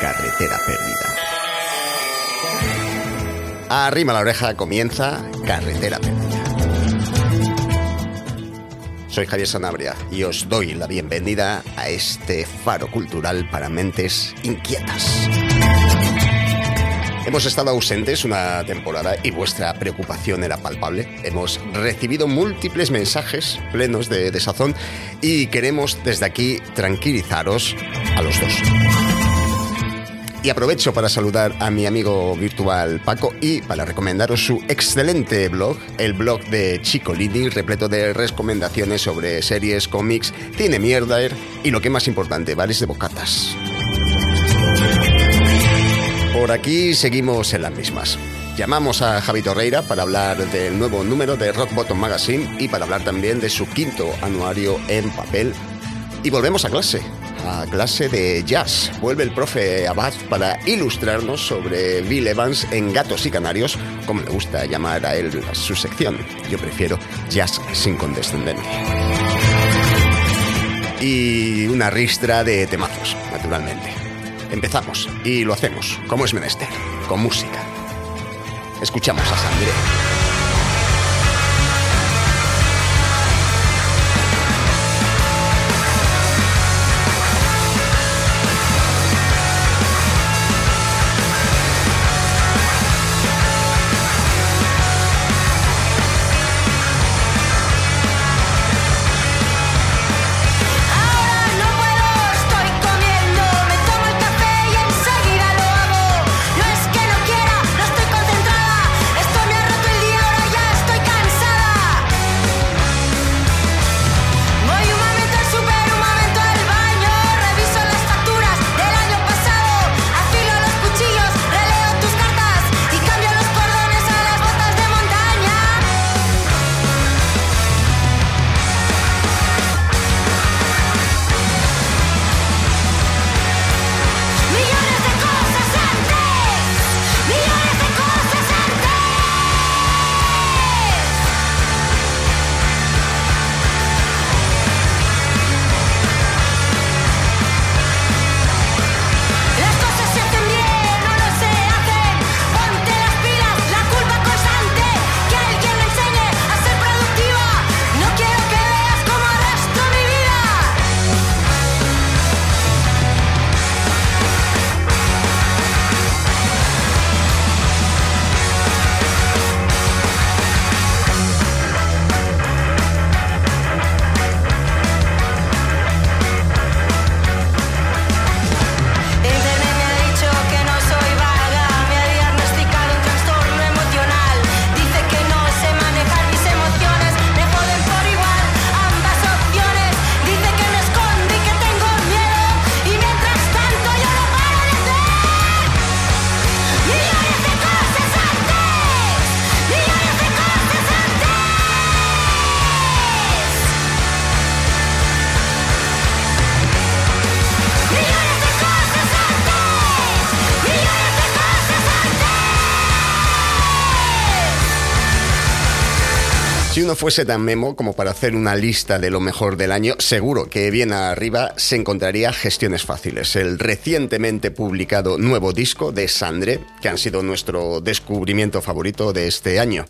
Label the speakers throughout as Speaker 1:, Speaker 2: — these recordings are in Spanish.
Speaker 1: Carretera perdida. Arrima la oreja, comienza Carretera perdida. Soy Javier Sanabria y os doy la bienvenida a este faro cultural para mentes inquietas. Hemos estado ausentes una temporada y vuestra preocupación era palpable. Hemos recibido múltiples mensajes plenos de desazón y queremos desde aquí tranquilizaros a los dos. Y aprovecho para saludar a mi amigo virtual Paco y para recomendaros su excelente blog, el blog de Chico Lini, repleto de recomendaciones sobre series, cómics, cine mierda y lo que más importante, bares de bocatas. Por aquí seguimos en las mismas. Llamamos a Javi Torreira para hablar del nuevo número de Rock Bottom Magazine y para hablar también de su quinto anuario en papel. Y volvemos a clase, a clase de jazz. Vuelve el profe Abad para ilustrarnos sobre Bill Evans en Gatos y Canarios, como le gusta llamar a él su sección. Yo prefiero jazz sin condescendencia. Y una ristra de temazos, naturalmente. Empezamos y lo hacemos, como es menester, con música. Escuchamos a Sandré. Fuese tan memo como para hacer una lista de lo mejor del año, seguro que bien arriba se encontraría Gestiones Fáciles, el recientemente publicado nuevo disco de Sandre, que han sido nuestro descubrimiento favorito de este año.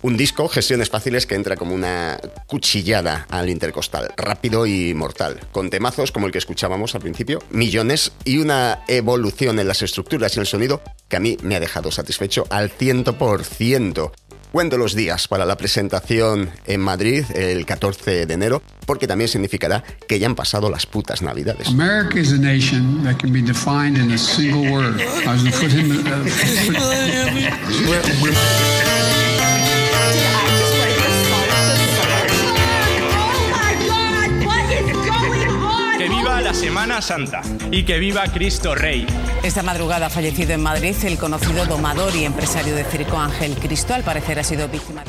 Speaker 1: Un disco, Gestiones Fáciles, que entra como una cuchillada al intercostal, rápido y mortal, con temazos como el que escuchábamos al principio, millones y una evolución en las estructuras y el sonido que a mí me ha dejado satisfecho al ciento por ciento. Cuento los días para la presentación en Madrid el 14 de enero, porque también significará que ya han pasado las putas navidades.
Speaker 2: America is a nation that can be defined in a single word.
Speaker 3: Semana Santa y que viva Cristo Rey.
Speaker 4: Esta madrugada ha fallecido en Madrid el conocido domador y empresario de circo Ángel Cristo. Al parecer ha sido víctima.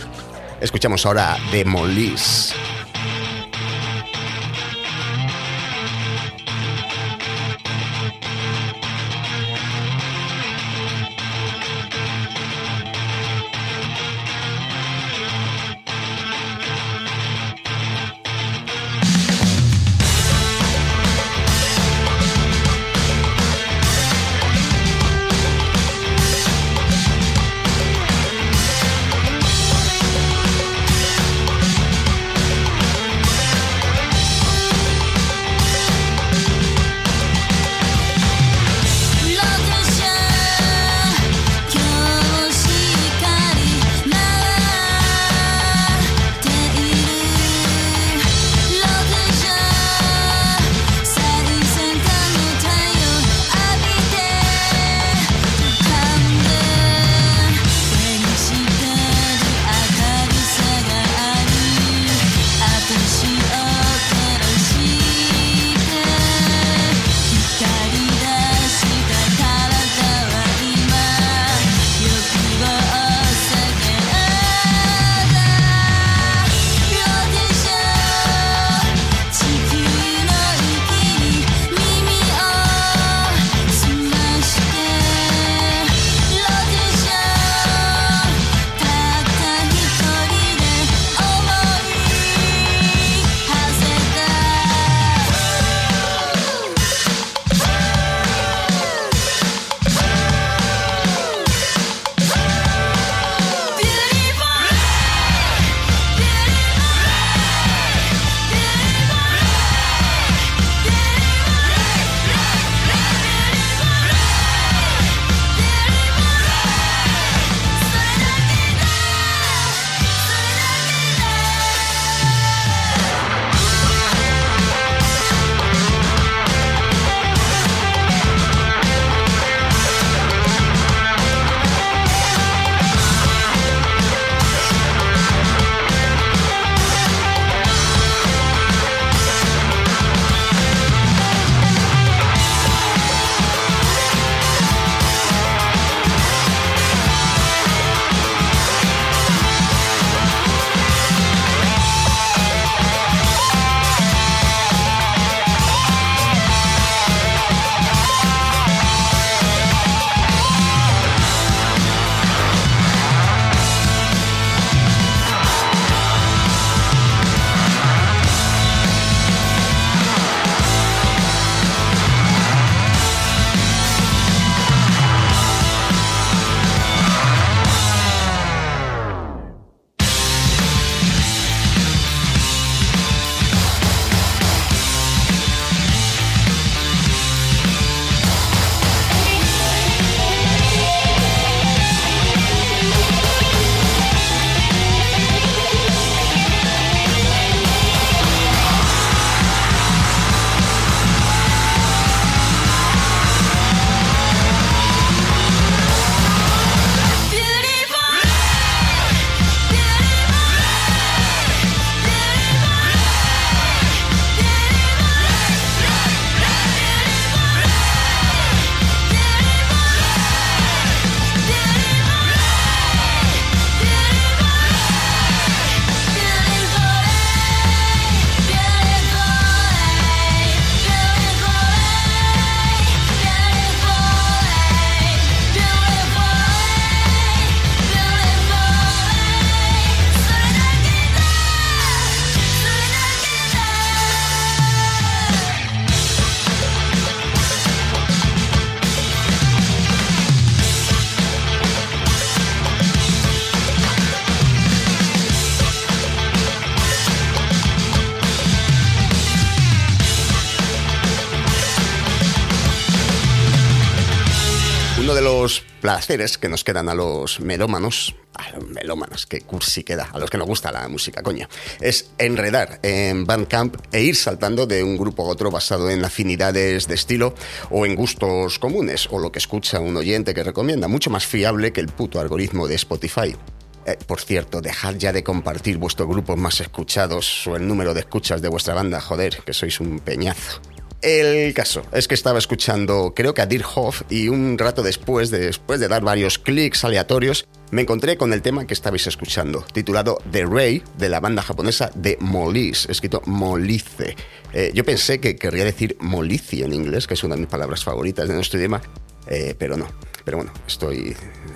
Speaker 1: Escuchamos ahora de Molís. Que nos quedan a los melómanos, a los melómanos, que cursi queda, a los que nos gusta la música, coña, es enredar en Bandcamp e ir saltando de un grupo a otro basado en afinidades de estilo o en gustos comunes, o lo que escucha un oyente que recomienda, mucho más fiable que el puto algoritmo de Spotify. Eh, por cierto, dejad ya de compartir vuestros grupos más escuchados o el número de escuchas de vuestra banda, joder, que sois un peñazo. El caso es que estaba escuchando, creo que a Dirk Hoff, y un rato después, después de dar varios clics aleatorios, me encontré con el tema que estabais escuchando, titulado The Ray, de la banda japonesa de Molise, escrito Molice. Eh, yo pensé que querría decir Molici en inglés, que es una de mis palabras favoritas de nuestro idioma, eh, pero no. Pero bueno, estoy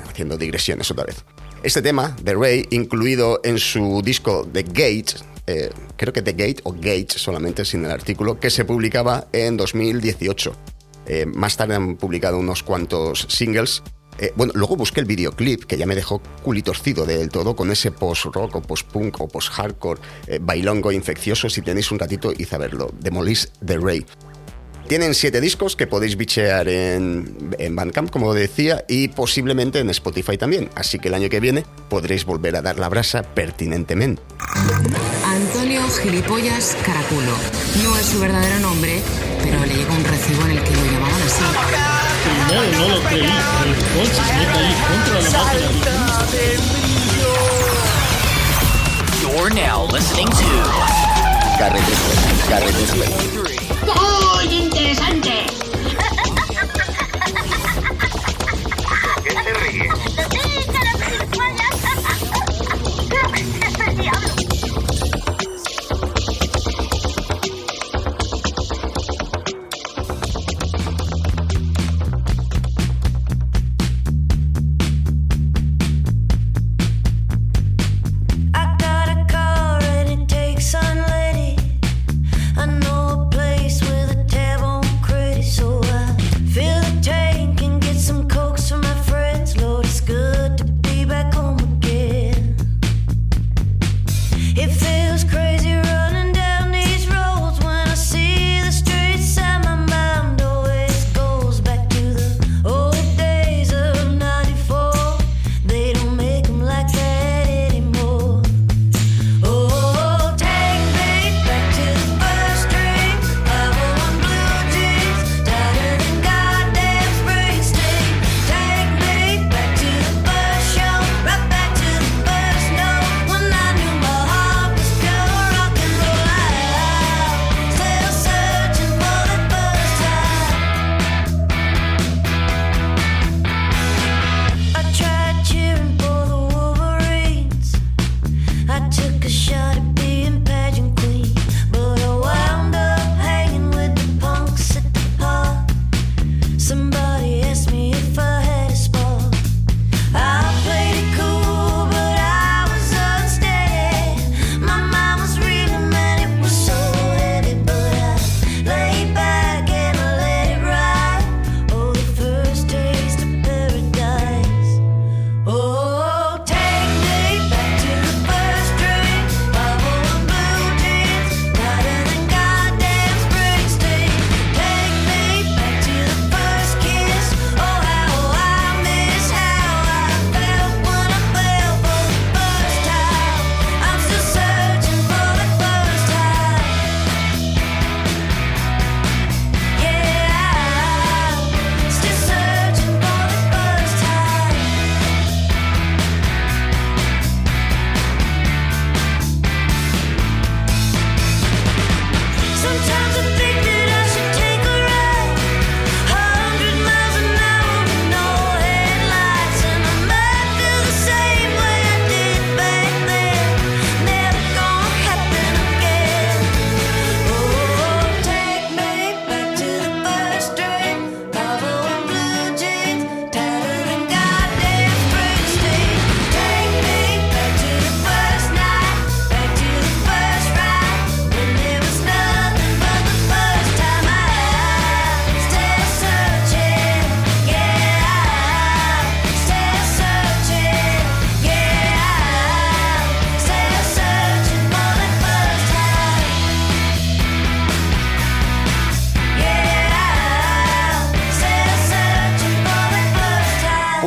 Speaker 1: haciendo digresiones otra vez. Este tema, The Ray, incluido en su disco The Gate, eh, creo que The Gate o Gate solamente sin el artículo, que se publicaba en 2018. Eh, más tarde han publicado unos cuantos singles. Eh, bueno, luego busqué el videoclip que ya me dejó culitorcido del todo con ese post-rock o post-punk o post-hardcore bailongo infeccioso. Si tenéis un ratito, id a verlo. Demolish The Ray. Tienen siete discos que podéis bichear en, en Bandcamp, como decía, y posiblemente en Spotify también. Así que el año que viene podréis volver a dar la brasa pertinentemente.
Speaker 5: Antonio Gilipollas Caraculo. No es su verdadero nombre, pero le llegó un recibo en el que lo llamaban así.
Speaker 6: Primero no lo creí, pero entonces me caí contra la máquina
Speaker 7: You're now listening to
Speaker 1: Carretes, carretes.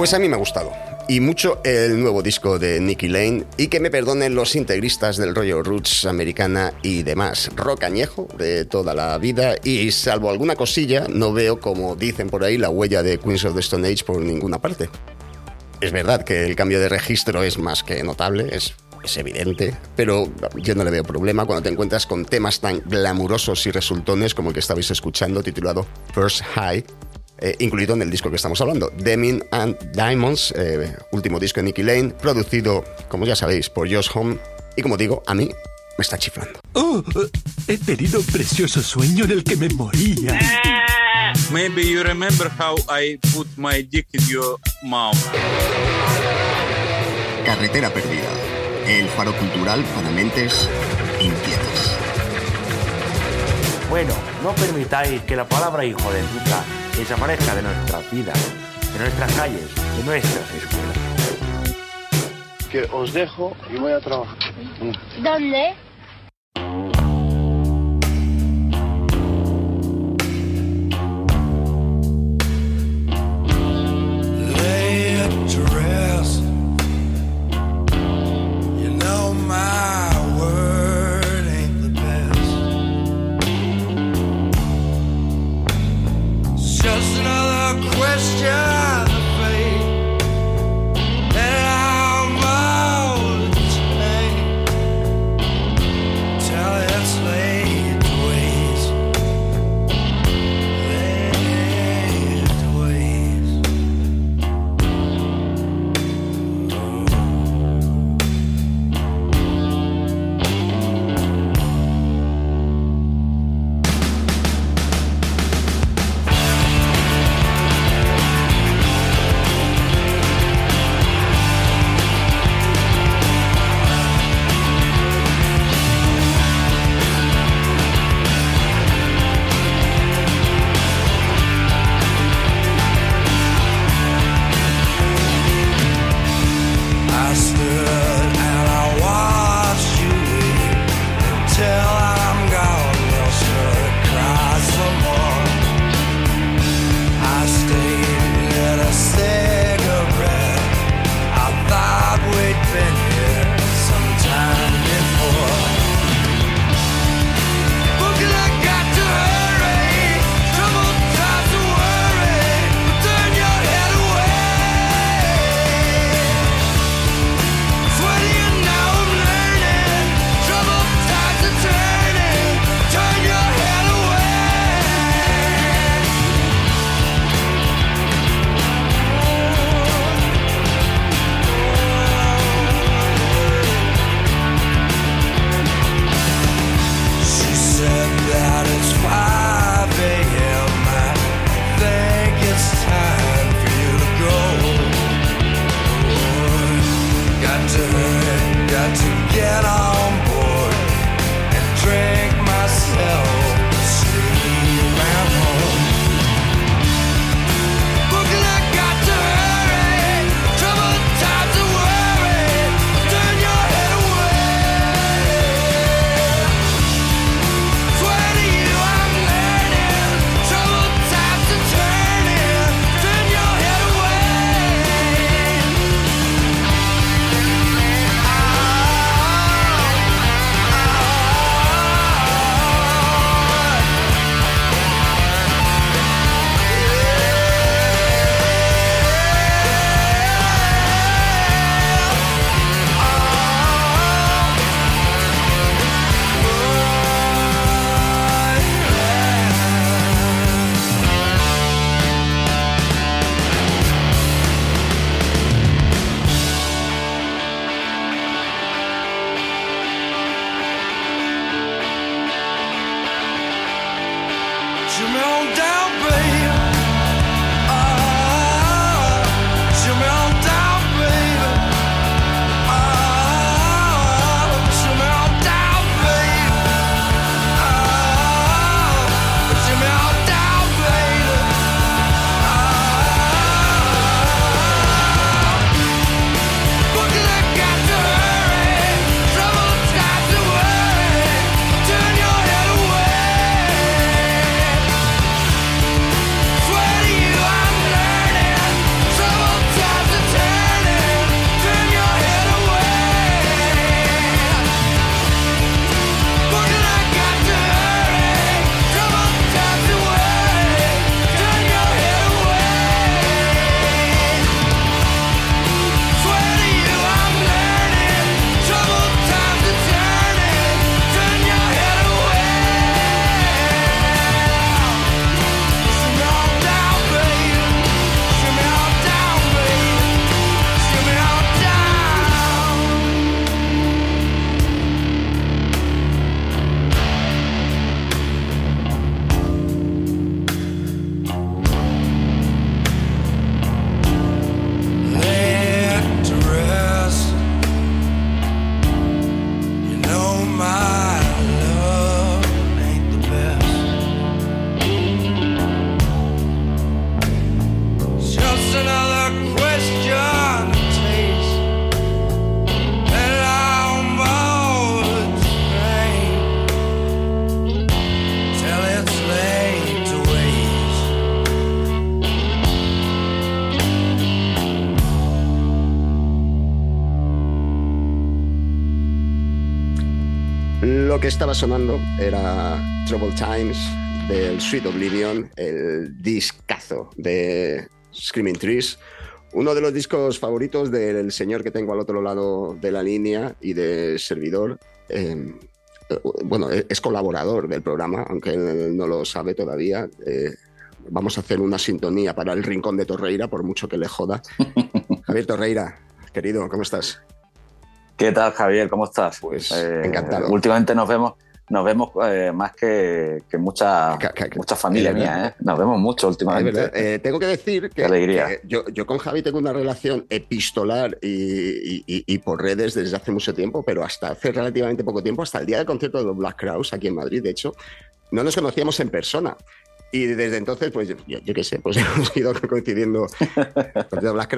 Speaker 1: Pues a mí me ha gustado. Y mucho el nuevo disco de Nicky Lane y que me perdonen los integristas del rollo roots americana y demás. Rock añejo de toda la vida y salvo alguna cosilla no veo, como dicen por ahí, la huella de Queens of the Stone Age por ninguna parte. Es verdad que el cambio de registro es más que notable, es, es evidente, pero yo no le veo problema cuando te encuentras con temas tan glamurosos y resultones como el que estabais escuchando titulado First High eh, incluido en el disco que estamos hablando, Demon and Diamonds, eh, último disco de Nicky Lane, producido, como ya sabéis, por Josh Home, y como digo, a mí me está chiflando.
Speaker 8: Oh, he tenido un precioso sueño en el que me moría.
Speaker 9: Maybe you remember how I put my dick in your mouth.
Speaker 1: Carretera perdida. El faro cultural para mentes inquietas.
Speaker 10: Bueno, no permitáis que la palabra hijo de puta desaparezca de nuestras vidas, de nuestras calles, de nuestras escuelas.
Speaker 11: Que os dejo y voy a trabajar.
Speaker 12: ¿Dónde?
Speaker 13: Lay up to rest. You know my question
Speaker 1: estaba sonando era Trouble Times del Sweet Oblivion, el discazo de Screaming Trees, uno de los discos favoritos del señor que tengo al otro lado de la línea y de servidor. Eh, bueno, es colaborador del programa, aunque él no lo sabe todavía. Eh, vamos a hacer una sintonía para el rincón de Torreira, por mucho que le joda. Javier Torreira, querido, ¿cómo estás?
Speaker 14: ¿Qué tal, Javier? ¿Cómo estás?
Speaker 1: Pues eh, encantado.
Speaker 14: Últimamente nos vemos, nos vemos eh, más que, que mucha, mucha familia mía, ¿eh? Nos vemos mucho últimamente.
Speaker 1: Eh, tengo que decir que, que yo, yo, con Javi tengo una relación epistolar y, y, y, por redes desde hace mucho tiempo, pero hasta hace relativamente poco tiempo, hasta el día del concierto de Black Crowes aquí en Madrid, de hecho, no nos conocíamos en persona. Y desde entonces, pues yo, yo qué sé, pues hemos ido coincidiendo con Black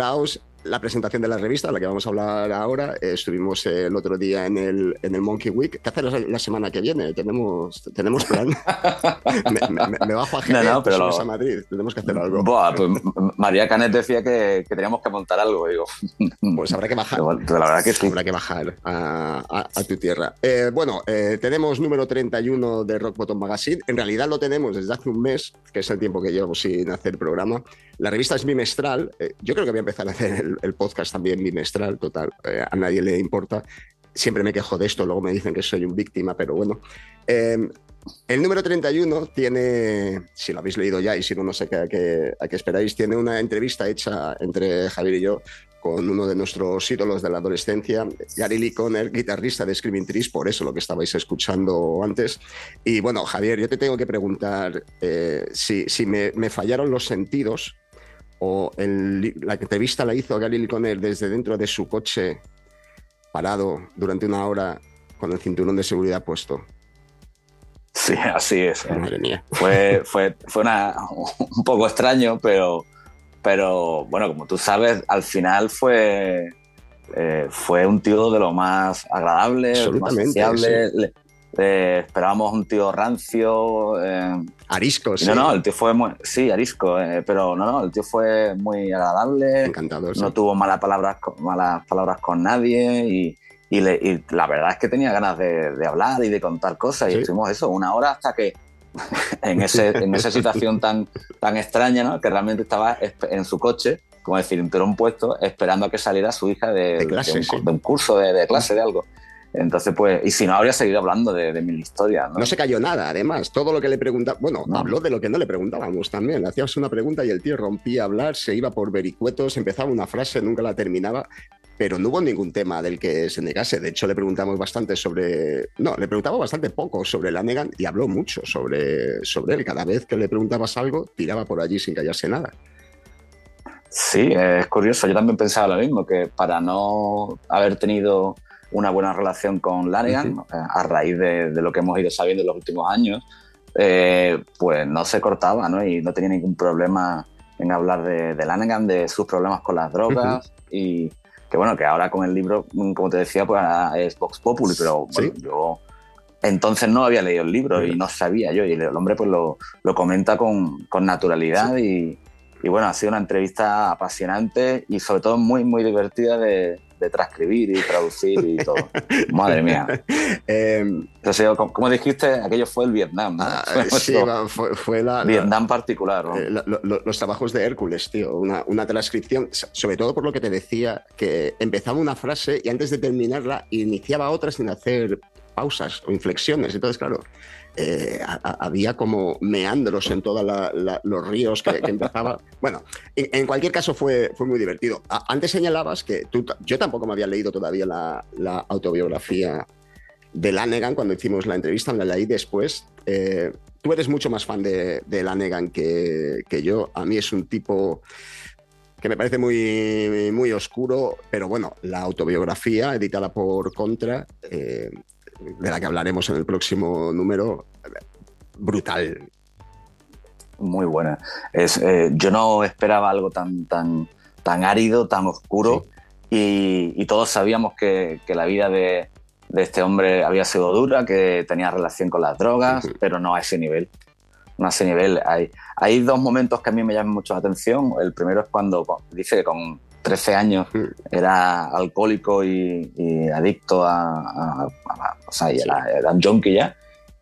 Speaker 1: la presentación de la revista, la que vamos a hablar ahora. Eh, estuvimos el otro día en el, en el Monkey Week. ¿Qué hacer la, la semana que viene? Tenemos, tenemos plan. me, me, me, bajo a Jerez, no, no, pero lo... a Madrid. Tenemos que hacer algo.
Speaker 14: Pues María Canet decía que, que, teníamos que montar algo. Digo.
Speaker 1: Pues habrá que bajar.
Speaker 14: Pero, la verdad que sí.
Speaker 1: Habrá que bajar a, a, a tu tierra. Eh, bueno, eh, tenemos número 31 de Rock Bottom Magazine. En realidad lo tenemos desde hace un mes, que es el tiempo que llevamos sin hacer programa. La revista es bimestral. Eh, yo creo que voy a empezar a hacer el, el podcast también bimestral, total. Eh, a nadie le importa. Siempre me quejo de esto, luego me dicen que soy un víctima, pero bueno. Eh, el número 31 tiene, si lo habéis leído ya y si no, no sé a qué, esperáis, tiene una entrevista hecha entre Javier y yo con uno de nuestros ídolos de la adolescencia, Gary Lee Conner, guitarrista de Screaming Trees, por eso lo que estabais escuchando antes. Y bueno, Javier, yo te tengo que preguntar eh, si, me, fallaron los sentidos o la entrevista la hizo Gary Lee Conner desde dentro de su coche, parado durante una hora con el cinturón de seguridad puesto.
Speaker 14: Sí, así es.
Speaker 1: Madre mía.
Speaker 14: Fue, fue, fue una, un poco extraño, pero pero bueno, como tú sabes, al final fue, eh, fue un tío de lo más agradable, más sociable. Sí. Le, esperábamos un tío rancio. Eh,
Speaker 1: arisco, sí.
Speaker 14: No, no, el tío fue muy. Sí, arisco, eh, pero no, no, el tío fue muy agradable.
Speaker 1: Encantador.
Speaker 14: No
Speaker 1: sí.
Speaker 14: tuvo malas palabras, malas palabras con nadie y. Y, le, y, la verdad es que tenía ganas de, de hablar y de contar cosas. Y ¿Sí? estuvimos eso, una hora hasta que en, ese, en esa situación tan, tan extraña, ¿no? que realmente estaba en su coche, como decir, cinturón puesto, esperando a que saliera su hija de,
Speaker 1: de, clase,
Speaker 14: de, un,
Speaker 1: sí.
Speaker 14: de un, curso, de, clase, de algo. Entonces, pues, y si no, habría seguido hablando de, de mil historias. ¿no?
Speaker 1: no se cayó nada, además. Todo lo que le preguntaba, bueno, no. habló de lo que no le preguntábamos también. Hacíamos una pregunta y el tío rompía a hablar, se iba por vericuetos, empezaba una frase, nunca la terminaba pero no hubo ningún tema del que se negase. De hecho, le preguntamos bastante sobre. No, le preguntamos bastante poco sobre Lanegan y habló mucho sobre, sobre él. Cada vez que le preguntabas algo, tiraba por allí sin callarse nada.
Speaker 14: Sí, es curioso. Yo también pensaba lo mismo, que para no haber tenido una buena relación con Lanegan, uh -huh. a raíz de, de, lo que hemos ido sabiendo en los últimos años, eh, pues no se cortaba, ¿no? Y no tenía ningún problema en hablar de, de Lanegan, de sus problemas con las drogas uh -huh. y que bueno, que ahora con el libro, como te decía, pues es Vox Populi, pero bueno,
Speaker 1: sí.
Speaker 14: yo entonces no había leído el libro y no sabía yo, y el hombre pues lo, lo comenta con, con naturalidad sí. y, y, bueno, ha sido una entrevista apasionante y sobre todo muy, muy divertida de, de transcribir y traducir y todo. Madre mía.
Speaker 1: eh,
Speaker 14: Entonces, como, como, dijiste, aquello fue el Vietnam. ¿no?
Speaker 1: Ah, sí, fue, fue, la,
Speaker 14: Vietnam particular. ¿no?
Speaker 1: Eh, lo, lo, los trabajos de Hércules, tío. Una, una, transcripción, sobre todo por lo que te decía, que empezaba una frase y antes de terminarla iniciaba otra sin hacer pausas o inflexiones. Entonces, claro, eh, a, había como meandros en todos los ríos que, que empezaba. bueno, en, en, cualquier caso fue, fue muy divertido. A, antes señalabas que tú, yo tampoco me había leído todavía la, la autobiografía de Lanegan cuando hicimos la entrevista, me la leí después. Eh, tú eres mucho más fan de, de Lanegan que, que, yo. A mí es un tipo que me parece muy, muy oscuro, pero bueno, la autobiografía editada por Contra, eh, de la que hablaremos en el próximo número, brutal.
Speaker 14: Muy buena. Es, eh, yo no esperaba algo tan, tan, tan árido, tan oscuro, sí. y, y, todos sabíamos que, que la vida de, de, este hombre había sido dura, que tenía relación con las drogas, uh -huh. pero no a ese nivel. No a ese nivel. Hay, hay dos momentos que a mí me llaman mucho la atención. El primero es cuando dice que con 13 años era alcohólico y, y adicto a, a- a- o sea, y era, era un junkie ya.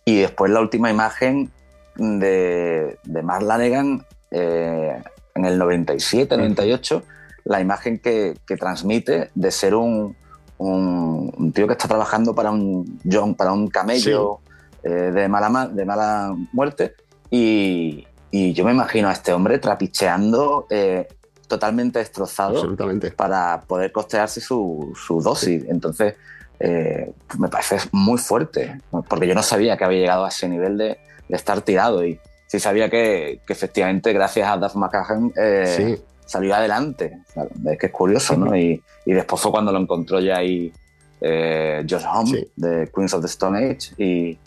Speaker 14: Y después la última imagen de, de Mark Lanegan eh, en el 97, 98, la imagen que, que transmite de ser un, un- un tío que está trabajando para un, John, para un camello eh, de, mala, ma- de mala muerte. Y, y yo me imagino a este hombre trapicheando eh, totalmente destrozado
Speaker 1: Absolutamente.
Speaker 14: para poder costearse su, su dosis. Entonces, eh, me parece muy fuerte, porque yo no sabía que había llegado a ese nivel de, de estar tirado y sí sabía que, que efectivamente gracias a Duff McCahan eh,
Speaker 1: Sí.
Speaker 14: salió adelante. Claro, Es que es curioso, ¿no? Y, y después fue cuando lo encontró ya ahí eh, Josh Homme de Queens of the Stone Age y,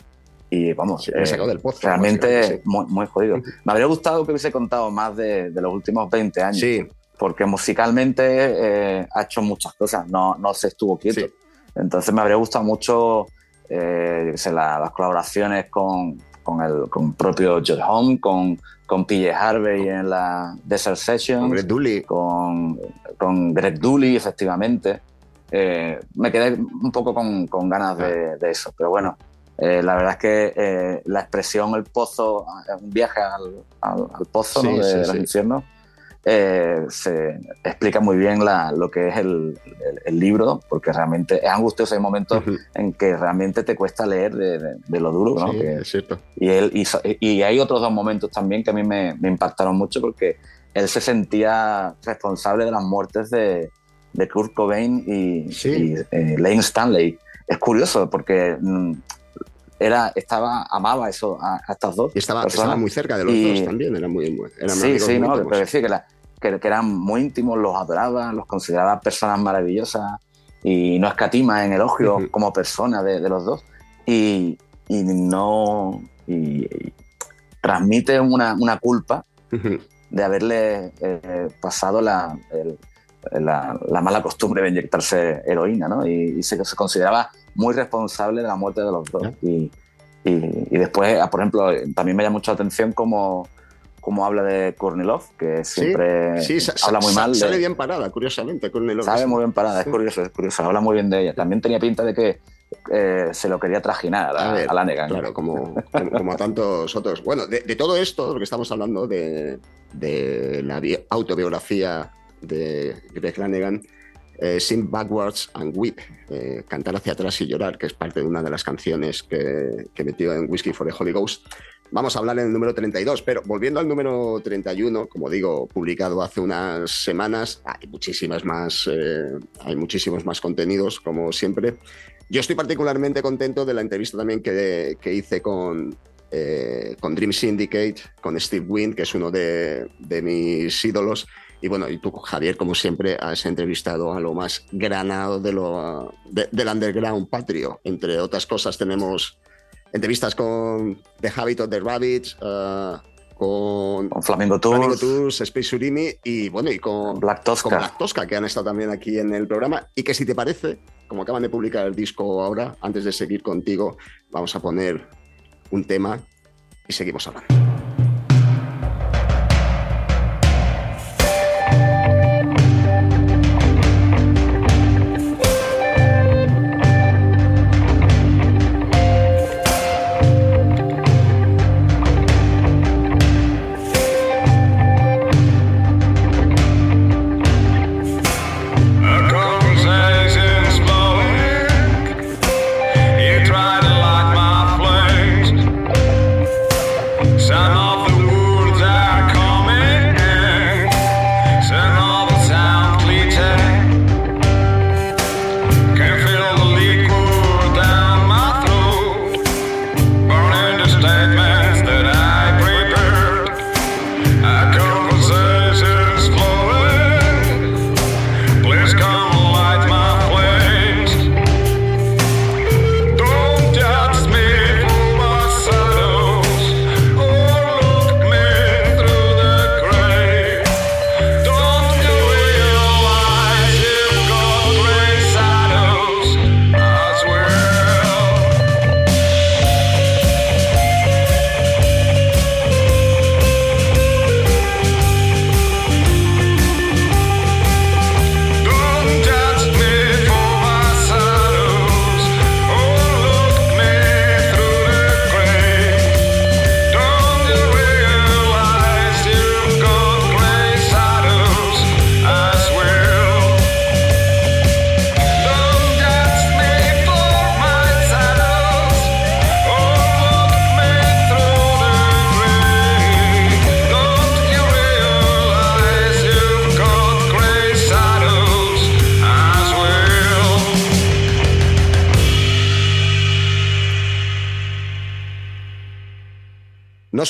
Speaker 14: y vamos,
Speaker 1: Sí,
Speaker 14: eh,
Speaker 1: sacó del pozo,
Speaker 14: realmente
Speaker 1: sí.
Speaker 14: muy, muy jodido. Me habría gustado que hubiese contado más de, de los últimos 20 años.
Speaker 1: Sí.
Speaker 14: Porque musicalmente eh, ha hecho muchas cosas, no, no se estuvo quieto. Entonces me habría gustado mucho eh, la- las colaboraciones con, con el con propio Josh Home, con, con PJ Harvey en la Desert Sessions,
Speaker 1: Con Greg Dulli.
Speaker 14: con, con Greg Dulli, efectivamente. Eh, me quedé un poco con, con ganas de, de eso, pero bueno, eh, la verdad es que eh, la expresión el pozo, eh, un viaje al, al- al pozo
Speaker 1: Sí,
Speaker 14: ¿no? de
Speaker 1: sí,
Speaker 14: los
Speaker 1: sí.
Speaker 14: infiernos, eh, se explica muy bien la- lo que es el, el- el libro, porque realmente es angustioso. Hay momentos en que realmente te cuesta leer de, de- de lo duro, ¿no?
Speaker 1: Sí,
Speaker 14: Que-
Speaker 1: es cierto.
Speaker 14: y, él, y, y hay otros dos momentos también que a mí me, me impactaron mucho porque él se sentía responsable de las muertes de, de Kurt Cobain y, y, eh, Lane Stanley. Es curioso porque mm, era, estaba, amaba eso a, a estas dos.
Speaker 1: Y estaba, muy cerca de los
Speaker 14: Y-
Speaker 1: dos también, eran muy, muy- eran
Speaker 14: sí, sí, no,
Speaker 1: íntimos.
Speaker 14: pero decía que, la- que, que eran muy íntimos, los adoraba, los consideraba personas maravillosas y no escatima en elogio como persona de, de los dos. Y, y no. Y, y transmite una, una culpa de haberle eh, pasado la, el- la, la mala costumbre de inyectarse heroína, ¿no? Y, y se, se consideraba muy responsable de la muerte de los dos. Y, y- y después, ah, por ejemplo, también me llama mucho la atención cómo, cómo habla de Kornilov, que siempre
Speaker 1: sí, sa-
Speaker 14: habla muy mal. de-
Speaker 1: Sale bien parada, curiosamente, el
Speaker 14: Sabe muy bien parada, es
Speaker 1: Sí.
Speaker 14: curioso, es curioso. Habla muy bien de ella. También tenía pinta de que eh, se lo quería trajinar a,
Speaker 1: A ver,
Speaker 14: a Lanegan.
Speaker 1: Claro, como, como, como a tantos otros. Bueno, de, de todo esto, de lo que estamos hablando, de, de la bi- autobiografía de Greg Lanegan, eh, Sing Backwards and Weep, eh, Cantar hacia atrás y llorar, que es parte de una de las canciones que, que metió en Whiskey for the Holy Ghost. Vamos a hablar en el número 32, pero volviendo al número 31, como digo, publicado hace unas semanas, hay muchísimas más, eh, hay muchísimos más contenidos, como siempre. Yo estoy particularmente contento de la entrevista también que, que hice con, eh, con Dream Syndicate, con Steve Wynn, que es uno de, de mis ídolos. Y bueno, y tú, Javier, como siempre, has entrevistado a lo más granado de lo, de- del underground patrio. Entre otras cosas, tenemos entrevistas con The Habit of the Rabbits, eh, con,
Speaker 14: Flamingo Tours.
Speaker 1: Flamingo Tours, Space Surimi y bueno, y con
Speaker 14: Black Tosca.
Speaker 1: con Black Tosca, que han estado también aquí en el programa. Y que si te parece, como acaban de publicar el disco ahora, antes de seguir contigo, vamos a poner un tema y seguimos hablando.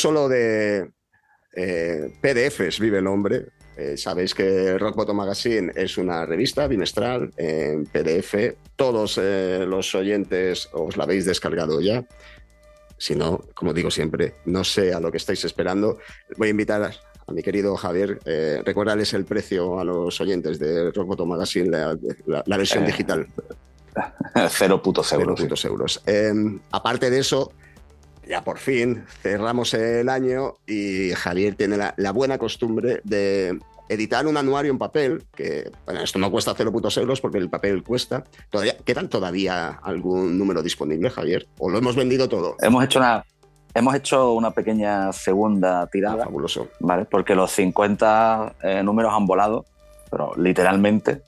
Speaker 1: Solo de eh, PDFs vive el hombre. Eh, sabéis que Rock Bottom Magazine es una revista bimestral en PDF. Todos eh, los oyentes os la habéis descargado ya. Si no, como digo siempre, no sé a lo que estáis esperando. Voy a invitar a mi querido Javier, recuérdales el precio a los oyentes de Rock Bottom Magazine, la, la- la versión digital.
Speaker 14: Cero putos euros.
Speaker 1: Cero putos euros. Eh, aparte de eso, ya por fin cerramos el año y Javier tiene la, la buena costumbre de editar un anuario en papel, que bueno, esto no cuesta cero putos euros porque el papel cuesta. Todavía, ¿Quedan todavía algún número disponible, Javier? ¿O lo hemos vendido todo?
Speaker 14: Hemos hecho una, hemos hecho una pequeña segunda tirada.
Speaker 1: Fabuloso.
Speaker 14: ¿vale? Porque los 50 eh, números han volado, pero literalmente.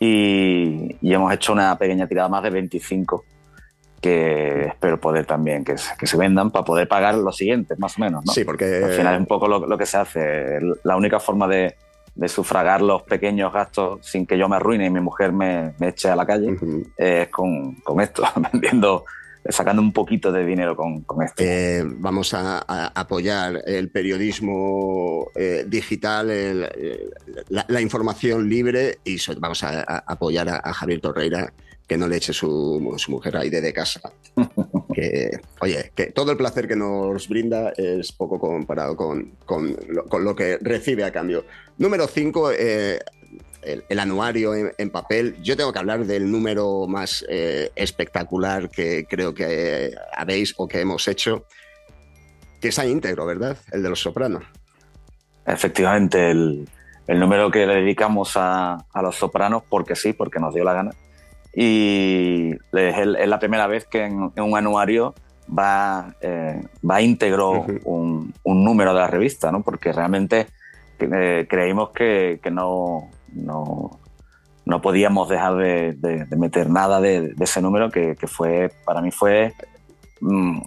Speaker 14: Y, y hemos hecho una pequeña tirada más de 25 que espero poder también que, se- que se vendan para poder pagar los siguientes, más o menos. ¿no?
Speaker 1: Sí, porque-
Speaker 14: Al final es un poco lo, lo que se hace. La única forma de, de sufragar los pequeños gastos sin que yo me arruine y mi mujer me, me eche a la calle es con, con esto, vendiendo, sacando un poquito de dinero con, con esto.
Speaker 1: Eh, vamos a, a apoyar el periodismo eh, digital, el- el- la, la información libre y so- vamos a, a apoyar a Javier Torreira que no le eche su, su mujer ahí de casa. Que, oye, que todo el placer que nos brinda es poco comparado con, con lo, con lo que recibe a cambio. Número 5, el, el anuario en, en papel. Yo tengo que hablar del número más eh, espectacular que creo que eh, habéis o que hemos hecho, que está íntegro, ¿verdad? El de los sopranos.
Speaker 14: Efectivamente, el, el número que le dedicamos a, a los sopranos, porque sí, porque nos dio la gana. Y es, la primera vez que en, un anuario va, eh, va íntegro un, un número de la revista, ¿no? porque realmente eh, creímos que, que no, no, no podíamos dejar de, de- de meter nada de, de ese número, que, que fue para mí fue mm,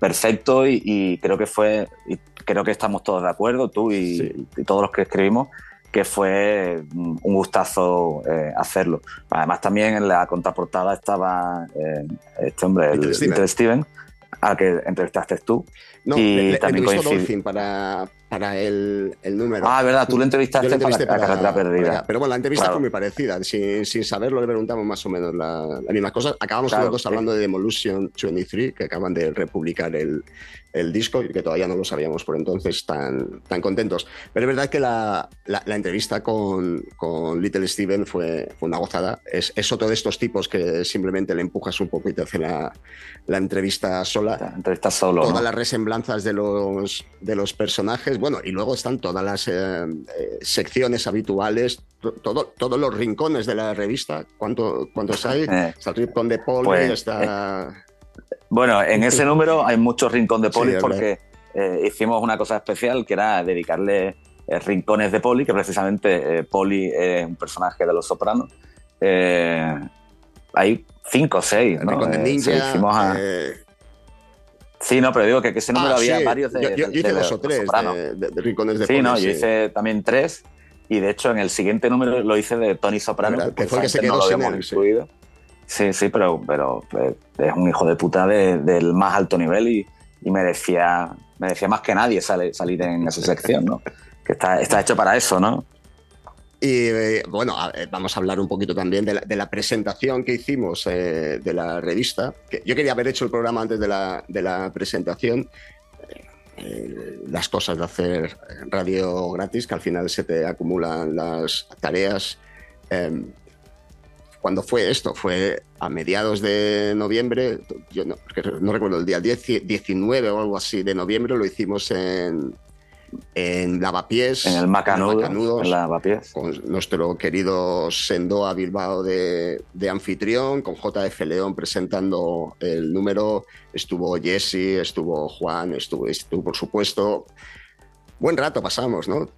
Speaker 14: perfecto y, y creo que fue, y creo que estamos todos de acuerdo, tú y, y todos los que escribimos, que fue un gustazo eh, hacerlo. Además también en la contraportada estaba eh, este hombre, el
Speaker 1: Little Steven.
Speaker 14: Little Steven, al que entrevistaste tú.
Speaker 1: No,
Speaker 14: y
Speaker 1: le, le
Speaker 14: también
Speaker 1: Dolphin para, para el, el número.
Speaker 14: Ah, verdad, tú le entrevistaste
Speaker 1: Yo le
Speaker 14: para la-
Speaker 1: entrevisté
Speaker 14: la carretera perdida.
Speaker 1: para- pero bueno, la entrevista
Speaker 14: Claro.
Speaker 1: fue muy parecida. Sin, sin saberlo, le preguntamos más o menos la- las mismas cosas. Acabamos
Speaker 14: Claro,
Speaker 1: los dos
Speaker 14: sí.
Speaker 1: hablando de Demolition 23, que acaban de republicar el, el disco y que todavía no lo sabíamos por entonces tan, tan contentos. Pero es verdad que la, la- la entrevista con, con Little Steven fue, fue una gozada. Es, es otro de estos tipos que simplemente le empujas un poco y te hace la, la entrevista sola.
Speaker 14: entrevista solo.
Speaker 1: Todas
Speaker 14: ¿no?
Speaker 1: las resemblanzas de los, de los personajes. Bueno, y luego están todas las eh, eh, secciones habituales, to- todo, todos los rincones de la revista. ¿Cuánto, ¿Cuántos hay?
Speaker 14: Eh,
Speaker 1: está el rincón de Paul,
Speaker 14: pues,
Speaker 1: está.
Speaker 14: Bueno, en ese número hay muchos rincón de
Speaker 1: Sí,
Speaker 14: poli
Speaker 1: es
Speaker 14: porque eh, hicimos una cosa especial que era dedicarle eh, rincones de poli, que precisamente eh, Poli es un personaje de Los Sopranos. Eh, hay cinco o seis,
Speaker 1: el
Speaker 14: ¿no?
Speaker 1: rincón de
Speaker 14: Eh,
Speaker 1: Ninja.
Speaker 14: se hicimos a-
Speaker 1: eh,
Speaker 14: Sí, no, pero digo que, que ese número
Speaker 1: ah,
Speaker 14: había
Speaker 1: sí,
Speaker 14: varios de,
Speaker 1: yo, yo- yo hice
Speaker 14: de
Speaker 1: dos o tres de, rincones de
Speaker 14: Sí, no, yo hice también tres y de hecho en el siguiente número lo hice de Tony Soprano,
Speaker 1: ¿Verdad?
Speaker 14: que,
Speaker 1: Que fue el que se quedó
Speaker 14: no lo
Speaker 1: sin él, sí.
Speaker 14: incluido. Sí, sí, pero, pero eh, es un hijo de puta de- del más alto nivel y, y merecía, merecía más que nadie sale- salir en esa sección, ¿no? Que está, está hecho para eso, ¿no?
Speaker 1: Y eh, bueno, vamos a hablar un poquito también de la, presentación que hicimos eh, de la revista. Yo quería haber hecho el programa antes de la, de la presentación. Eh, las cosas de hacer radio gratis, que al final se te acumulan las tareas. Eh, cuando fue esto? Fue a mediados de noviembre, yo no, no recuerdo el día, 10, 19 o algo así de noviembre, lo hicimos en, en Lavapiés.
Speaker 14: En el Macanudo,
Speaker 1: Macanudos,
Speaker 14: en Lavapiés.
Speaker 1: Con nuestro querido Sendoa Bilbao de, de anfitrión, con JF León presentando el número. Estuvo Jesse, estuvo Juan, estuvo, estuvo por supuesto. Buen rato pasamos, ¿no?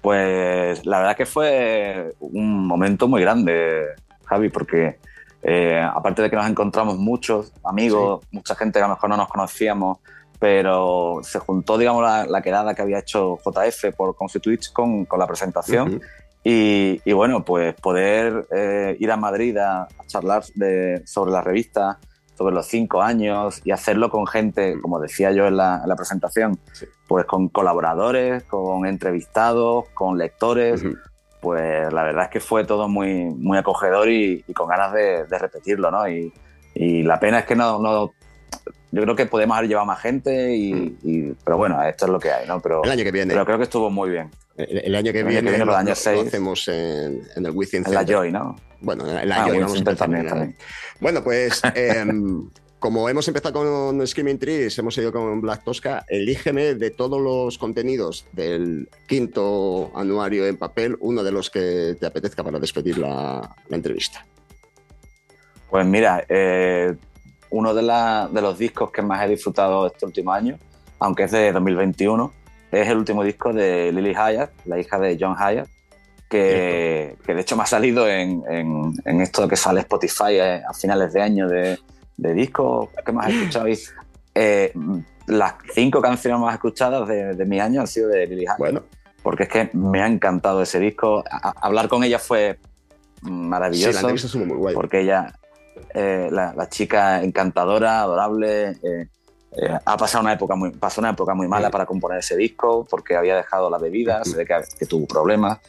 Speaker 14: Pues la verdad que fue un momento muy grande, Javi, porque eh, aparte de que nos encontramos muchos amigos, mucha gente que a lo mejor no nos conocíamos, pero se juntó, digamos, la, la quedada que había hecho JF por Constituits con, con la presentación.
Speaker 1: Ujú.
Speaker 14: y, y bueno, pues poder eh, ir a Madrid a, a charlar de- sobre la revista, sobre los cinco años y hacerlo con gente, como decía yo en la, en la presentación, pues con colaboradores, con entrevistados, con lectores. Pues la verdad es que fue todo muy, muy acogedor y, y con ganas de, de repetirlo, ¿no? Y, y la pena es que no, no, yo creo que podemos haber llevado más gente, y, y- pero bueno, esto es lo que hay, ¿no? Pero,
Speaker 1: El año que viene.
Speaker 14: Pero creo que estuvo muy bien.
Speaker 1: El, el año que
Speaker 14: El
Speaker 1: viene,
Speaker 14: viene,
Speaker 1: lo,
Speaker 14: los años
Speaker 1: lo hacemos en, en el Within
Speaker 14: En la
Speaker 1: Center.
Speaker 14: Joy, ¿no?
Speaker 1: Bueno, en la
Speaker 14: Ah,
Speaker 1: Joy vamos a
Speaker 14: Center también.
Speaker 1: Bueno, pues em, como hemos empezado con Screaming Trees, hemos ido con Black Tosca, elígeme de todos los contenidos del quinto anuario en papel, uno de los que te apetezca para despedir la, la entrevista.
Speaker 14: Pues mira, eh, uno de, la- de los discos que más he disfrutado este último año, aunque es de 2021, es el último disco de Lily Hyatt, la hija de John Hyatt, que, que de hecho me ha salido en, en- en esto que sale Spotify eh, a finales de año de, de discos que más he escuchado. Y, eh, las cinco canciones más escuchadas de, de mi año han sido de Lily Hyatt. Porque es que me ha encantado ese disco. A- hablar con ella fue maravilloso.
Speaker 1: Sí, la muy guay.
Speaker 14: Porque ella, eh, la, la chica encantadora, adorable, eh, eh, ha pasado una época muy, pasó una época muy mala para componer ese disco porque había dejado la bebida, se ve que, que tuvo problemas.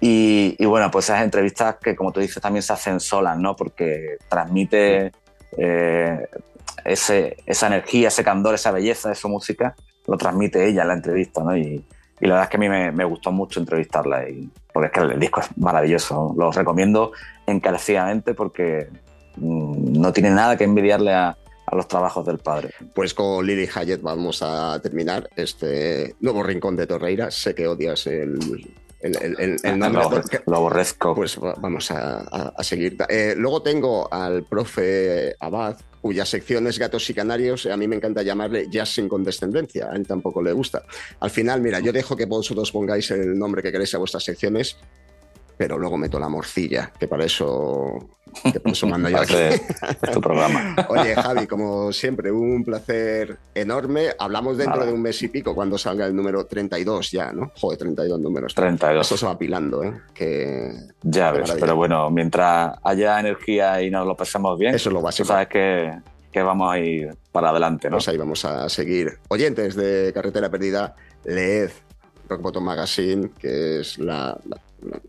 Speaker 14: Y, y bueno, pues esas entrevistas que, como tú dices, también se hacen solas, ¿no? Porque transmite eh, ese, esa energía, ese candor, esa belleza de su música, lo transmite ella en la entrevista, ¿no? Y, y la verdad es que a mí me, me gustó mucho entrevistarla, y, porque es que el disco es maravilloso. Lo recomiendo encarecidamente porque no tiene nada que envidiarle a, a los trabajos del padre.
Speaker 1: Pues con Lily Hyatt vamos a terminar este nuevo rincón de Torreira. Sé que odias el, el, el- el- el nombre.
Speaker 14: Lo aborre- lo aborrezco.
Speaker 1: Pues va- vamos a, a- a seguir. Eh, luego tengo al profe Abad, cuyas secciones Gatos y Canarios, a mí me encanta llamarle Jazz sin condescendencia. A él tampoco le gusta. Al final, mira, yo dejo que vosotros pongáis el nombre que queréis a vuestras secciones, pero luego meto la morcilla, que para eso, por eso mando yo aquí.
Speaker 14: Es tu programa.
Speaker 1: Oye, Javi, como siempre, un placer enorme. Hablamos dentro
Speaker 14: Nada.
Speaker 1: de un mes y pico cuando salga el número 32 ya, ¿no? Joder, 32 números.
Speaker 14: 32.
Speaker 1: Esto se va apilando, ¿eh? Que...
Speaker 14: Ya
Speaker 1: qué
Speaker 14: ves,
Speaker 1: maravilla.
Speaker 14: pero bueno, mientras haya energía y nos lo pasemos bien,
Speaker 1: Eso es lo básico.
Speaker 14: tú sabes que, que vamos a ir para adelante, ¿no?
Speaker 1: Pues ahí vamos a seguir. Oyentes de Carretera Perdida, leed Rock Bottom Magazine, que es la-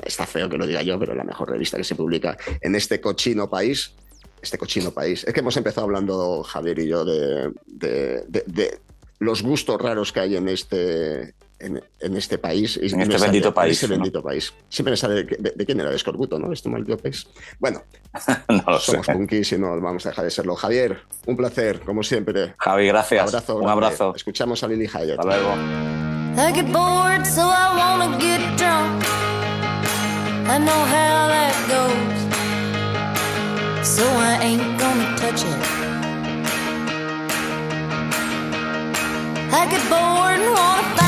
Speaker 1: Está feo que lo diga yo, pero la mejor revista que se publica en este cochino país. Este cochino país. Es que hemos empezado hablando, Javier y yo, de, de- de- de los gustos raros que hay en este. En, en este país.
Speaker 14: En este
Speaker 1: sale-
Speaker 14: bendito
Speaker 1: en
Speaker 14: país,
Speaker 1: este
Speaker 14: ¿no?
Speaker 1: bendito país. Siempre me sale de, de- de quién era, de Escorbuto, ¿no? Este maldito país. Bueno,
Speaker 14: no lo sé.
Speaker 1: somos punkis y no vamos a dejar de serlo. Javier, un placer, como siempre.
Speaker 14: Javi, gracias.
Speaker 1: Abrazo
Speaker 14: Un abrazo.
Speaker 1: Escuchamos a Lily Hyatt.
Speaker 14: Hasta luego.
Speaker 15: I know how that goes, so I ain't gonna touch it. I get bored and wanna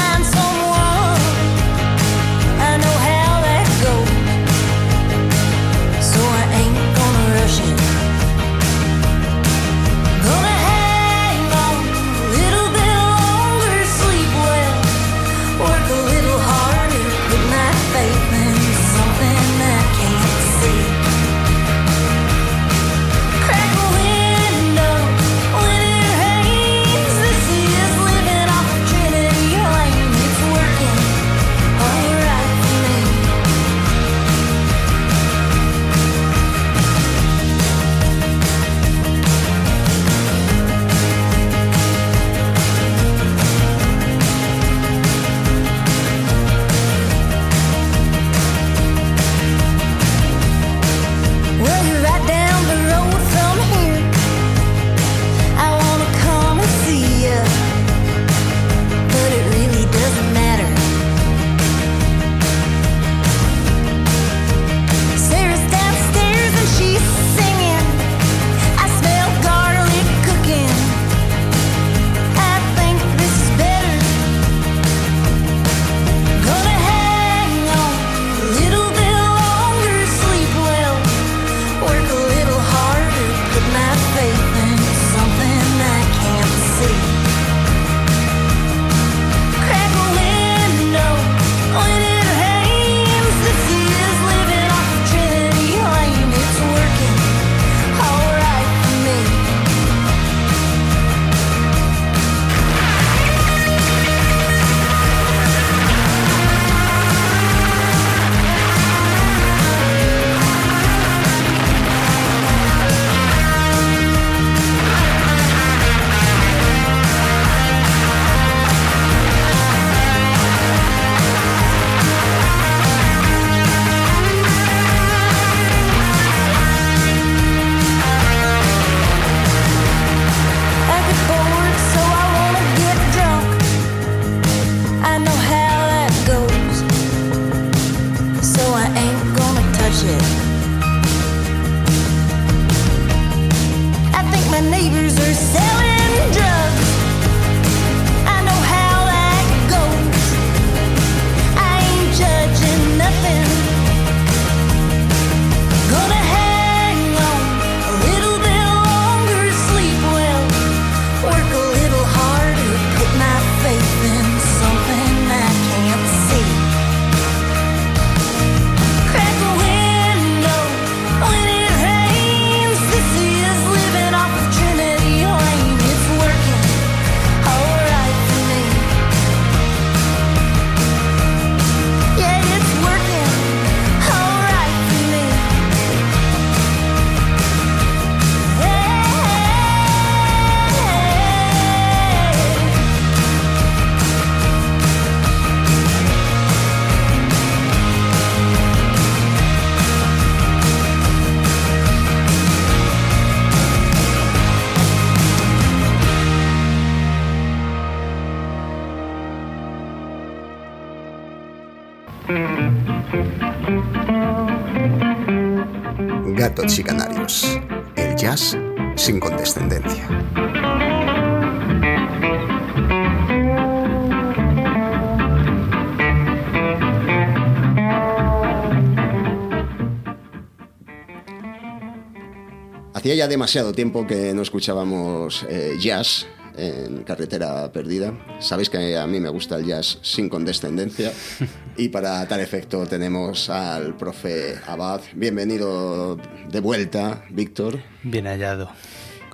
Speaker 1: Hacía demasiado tiempo que no escuchábamos eh, jazz en Carretera Perdida. Sabéis que a mí me gusta el jazz sin condescendencia y para tal efecto tenemos al profe Abad. Bienvenido de vuelta, Víctor.
Speaker 16: Bien hallado.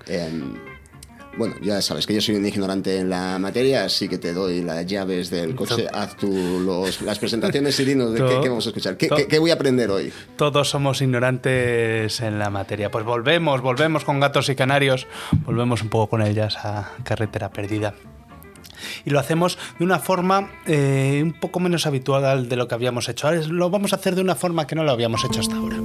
Speaker 1: Em, bueno, ya sabes que yo soy un ignorante en la materia, así que te doy las llaves del coche. Haz tú los- las presentaciones y dinos de qué, qué vamos a escuchar. ¿Qué, qué- qué voy a aprender hoy?
Speaker 16: Todos somos ignorantes en la materia. Pues volvemos, volvemos con gatos y canarios, volvemos un poco con el jazz a carretera perdida. Y lo hacemos de una forma eh, un poco menos habitual de lo que habíamos hecho. Ahora lo vamos a hacer de una forma que no lo habíamos hecho hasta ahora.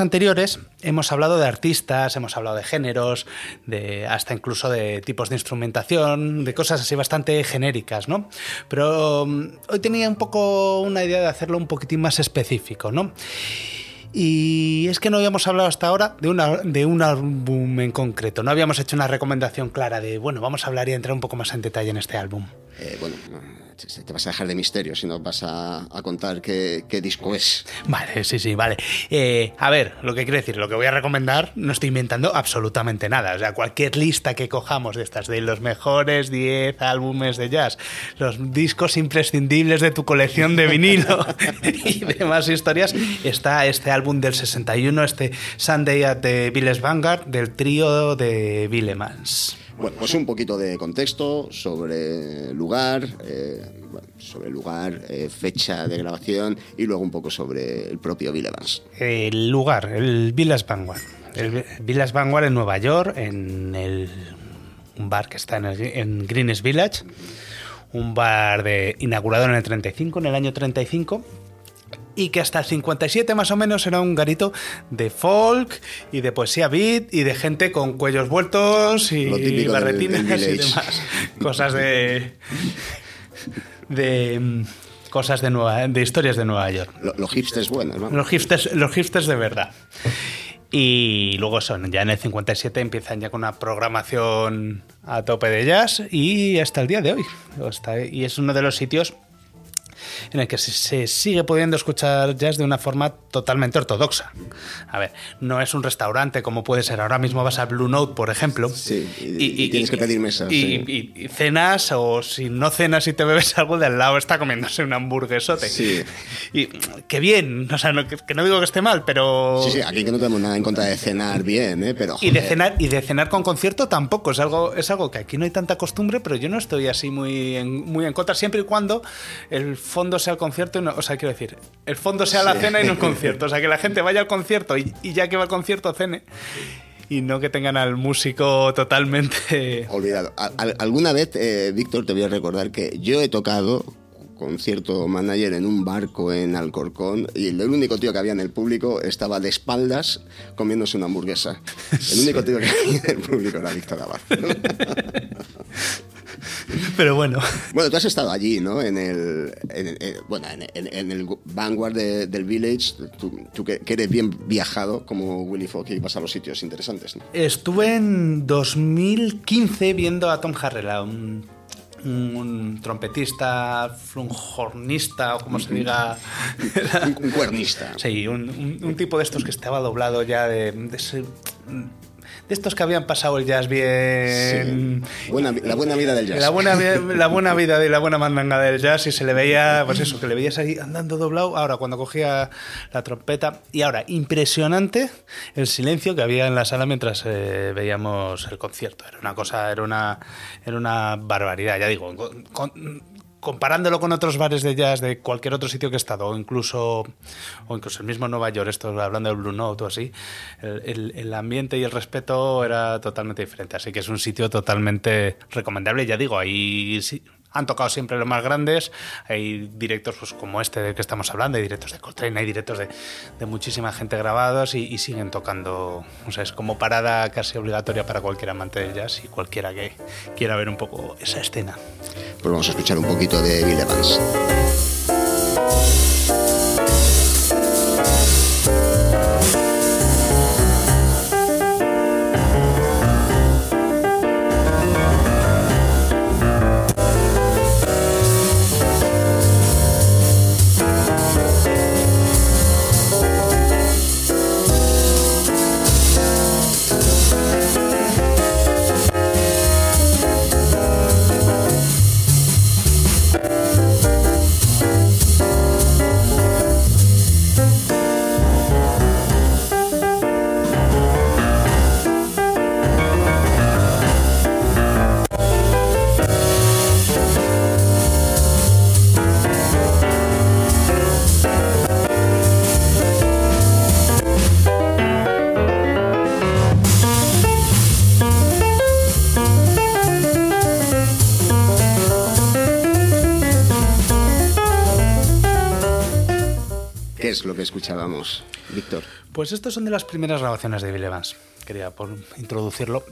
Speaker 16: Anteriores hemos hablado de artistas, hemos hablado de géneros, de hasta incluso de tipos de instrumentación, de cosas así bastante genéricas, ¿no? Pero mm, hoy tenía un poco una idea de hacerlo un poquitín más específico, ¿no? Y es que no habíamos hablado hasta ahora de, una, de un álbum en concreto. No habíamos hecho una recomendación clara de, bueno, vamos a hablar y entrar un poco más en detalle en este álbum.
Speaker 1: Eh, bueno, te vas a dejar de misterio si no vas a, contar qué, qué disco es.
Speaker 16: Vale, sí, sí, vale. Eh, a ver, lo que quiero decir, lo que voy a recomendar, no estoy inventando absolutamente nada. O sea, cualquier lista que cojamos de estas, de los mejores 10 álbumes de jazz, los discos imprescindibles de tu colección de vinilo y demás historias, está este álbum del 61, este Sunday at the Village Vanguard, del trío de Villemans.
Speaker 1: Bueno, pues un poquito de contexto sobre lugar, eh, bueno, sobre lugar, eh, fecha de grabación y luego un poco sobre el propio Bill.
Speaker 16: El lugar, el Village Vanguard. El Village Vanguard en Nueva York, en el, un bar que está en, el- en Greenwich Village. Un bar de, inaugurado en el 35, en el año 35. Y que hasta el 57 más o menos era un garito de folk y de poesía beat y de gente con cuellos vueltos y
Speaker 1: del- del
Speaker 16: y demás. Cosas de... de mm, cosas de, Nueva, de historias de Nueva York.
Speaker 1: Lo- Los hipsters buenos, ¿no?
Speaker 16: Los hipsters, los hipsters de verdad. Y luego son, ya en el 57 empiezan ya con una programación a tope de jazz y hasta el día de hoy. Y es uno de los sitios en el que se, se sigue pudiendo escuchar jazz de una forma totalmente ortodoxa. A ver, no es un restaurante como puede ser ahora mismo vas a Blue Note, por ejemplo.
Speaker 1: Sí, y, y tienes que pedir mesas.
Speaker 16: Y,
Speaker 1: sí.
Speaker 16: y- y cenas, o si no cenas y te bebes algo de al lado, está comiéndose un hamburguesote.
Speaker 1: Sí.
Speaker 16: Y que bien, o sea, no, que, que no digo que esté mal, pero.
Speaker 1: Sí, sí, aquí que no tenemos nada en contra de cenar bien, ¿eh? Pero,
Speaker 16: Y de cenar, y de cenar con concierto tampoco. Es algo, es algo que aquí no hay tanta costumbre, pero yo no estoy así muy en, muy en contra, siempre y cuando el fondo sea el concierto. y no- o sea, quiero decir, el fondo sea la
Speaker 1: Sí.
Speaker 16: cena y no el concierto. O sea, que la gente vaya al concierto y, y ya que va al concierto cene. Y no que tengan al músico totalmente.
Speaker 1: Olvidado. Al- al- alguna vez, eh, Víctor, te voy a recordar que yo he tocado con cierto manager en un barco en Alcorcón y el único tío que había en el público estaba de espaldas comiéndose una hamburguesa. El único tío que había en el público era Víctor Abad.
Speaker 16: Pero bueno.
Speaker 1: Bueno, tú has estado allí, ¿no? En el, en, en- bueno, en, en- en el vanguard de- del village. Tú, tú que, que eres bien viajado como Willy Fogg y vas a los sitios interesantes, ¿no?
Speaker 16: Estuve en 2015 viendo a Tom Harrell, un, un trompetista, flunjornista o como se diga.
Speaker 1: Un, un cuernista.
Speaker 16: Sí, un, un- un tipo de estos que estaba doblado ya de, de ese- de estos que habían pasado el jazz bien.
Speaker 1: Sí. Buena, la buena vida del jazz.
Speaker 16: La buena, la buena vida y la buena mandanga del jazz y se le veía, pues eso, que le veías ahí andando doblado. Ahora, cuando cogía la trompeta. Y ahora, impresionante el silencio que había en la sala mientras eh, veíamos el concierto. Era una cosa, era una, era una barbaridad, ya digo. Con, con, comparándolo con otros bares de jazz de cualquier otro sitio que he estado, o incluso, o incluso el mismo Nueva York, esto hablando del Blue Note o así, el, el, el, ambiente y el respeto era totalmente diferente. Así que es un sitio totalmente recomendable. Ya digo, ahí sí, han tocado siempre los más grandes. Hay directos pues, como este del que estamos hablando, hay directos de Coltrane, hay directos de, de muchísima gente grabados y, y, siguen tocando. O sea, es como parada casi obligatoria para cualquier amante del jazz y cualquiera que quiera ver un poco esa escena.
Speaker 1: Pues vamos a escuchar un poquito de Bill Evans. Víctor?
Speaker 16: Pues estos son de las primeras grabaciones de Bill Evans. Quería por introducirlo.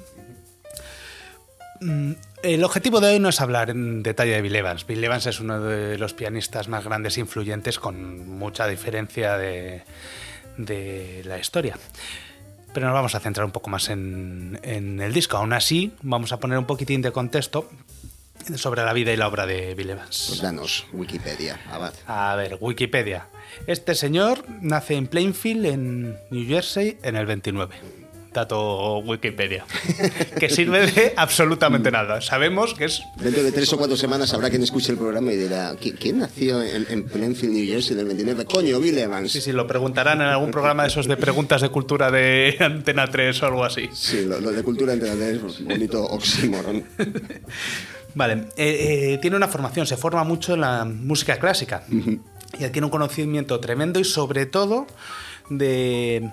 Speaker 16: Mm, El objetivo de hoy no es hablar en detalle de Bill Evans. Bill Evans es uno de los pianistas más grandes e influyentes con mucha diferencia de, de la historia. Pero nos vamos a centrar un poco más en, en, el disco. Aún así, vamos a poner un poquitín de contexto sobre la vida y la obra de Bill Evans.
Speaker 1: Pues danos Wikipedia, Abad.
Speaker 16: A ver, Wikipedia. Este señor nace en Plainfield, en New Jersey, en el 29. Dato Wikipedia. que sirve de absolutamente nada. Sabemos que es.
Speaker 1: Dentro de tres o cuatro semanas habrá quien escuche el programa y dirá: ¿Quién nació en, en Plainfield, New Jersey, en el 29? Coño, Bill Evans.
Speaker 16: Sí, sí, lo preguntarán en algún programa de esos de preguntas de cultura de Antena 3 o algo así.
Speaker 1: Sí, lo, lo de cultura de Antena 3 es un bonito oxímoron.
Speaker 16: Vale, eh, eh, tiene una formación, se forma mucho en la música clásica uh -huh. Y tiene un conocimiento tremendo y sobre todo de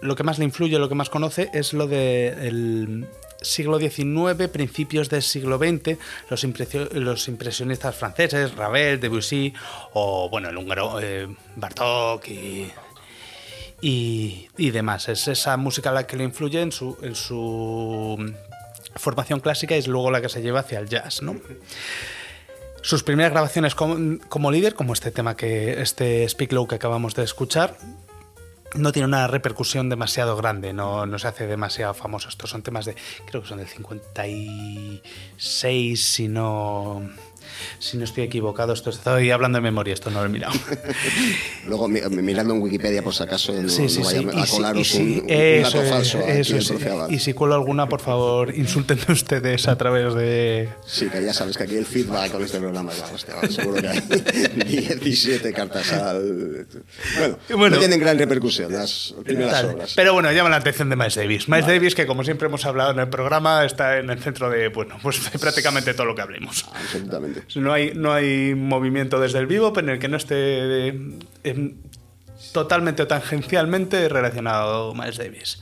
Speaker 16: lo que más le influye, lo que más conoce es lo del de siglo XIX, principios del siglo XX, los, los, impresionistas franceses, Ravel, Debussy o bueno, el húngaro eh, Bartók y, y, y, demás. Es esa música la que le influye en su, en su formación clásica y es luego la que se lleva hacia el jazz, ¿no? Sus primeras grabaciones como, líder, como este tema que este Speak Low que acabamos de escuchar, no tiene una repercusión demasiado grande, no, no, se hace demasiado famoso. Estos son temas de, creo que son del 56, si no, si no estoy equivocado. Esto estoy hablando de memoria, esto no lo he mirado.
Speaker 1: Luego, mirando en Wikipedia, por si acaso, no,
Speaker 16: sí, sí,
Speaker 1: no vaya
Speaker 16: sí.
Speaker 1: a colaros
Speaker 16: si,
Speaker 1: un, un,
Speaker 16: eso,
Speaker 1: dato falso.
Speaker 16: Eso, y si cuelo alguna, por favor, insulten ustedes a través de.
Speaker 1: Sí, que ya sabes que aquí el feedback con este programa es hostia, seguro que hay 17 cartas al. Bueno, bueno no tienen gran repercusión las primeras tal. obras.
Speaker 16: Pero bueno, llama la atención de Miles Davis. Miles vale. Davis, que como siempre hemos hablado en el programa, está en el centro de, bueno, pues de prácticamente todo lo que hablemos.
Speaker 1: Absolutamente.
Speaker 16: No hay, no hay movimiento desde el vivo en el que no esté de, de, totalmente o tangencialmente relacionado Miles Davis.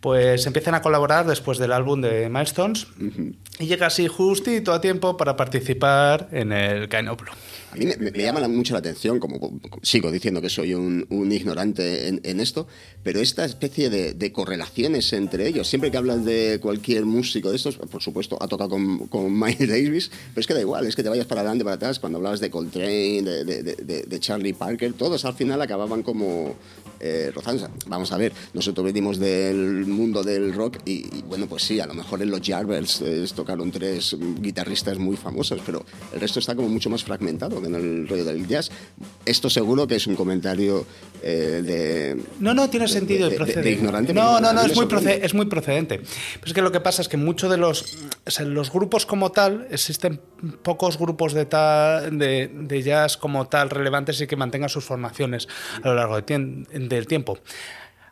Speaker 16: Pues empiezan a colaborar después del álbum de Milestones uh -huh. y llega así justito a tiempo para participar en el Kind of Blue.
Speaker 1: A mí me, me, llama mucho la atención, como, como sigo diciendo que soy un, un ignorante en, en, esto, pero esta especie de, de, correlaciones entre ellos. Siempre que hablas de cualquier músico de estos, por supuesto, ha tocado con, con Miles Davis, pero es que da igual, es que te vayas para adelante, para atrás, cuando hablabas de Coltrane, de, de, de Charlie Parker, todos al final acababan como eh, rozando. Vamos a ver, nosotros venimos del mundo del rock y, bueno, pues sí, a lo mejor en los Yardbirds eh, tocaron tres guitarristas muy famosos, pero el resto está como mucho más fragmentado que en el rollo del jazz. Esto seguro que es un comentario eh, de...
Speaker 16: No, no, tiene sentido
Speaker 1: de-
Speaker 16: procede.
Speaker 1: ignorante,
Speaker 16: No, no, no, es muy, es muy procedente. Pero es que lo que pasa es que muchos de los, o sea, los grupos como tal, existen pocos grupos de, tal, de, jazz como tal relevantes y que mantengan sus formaciones a lo largo del tiempo.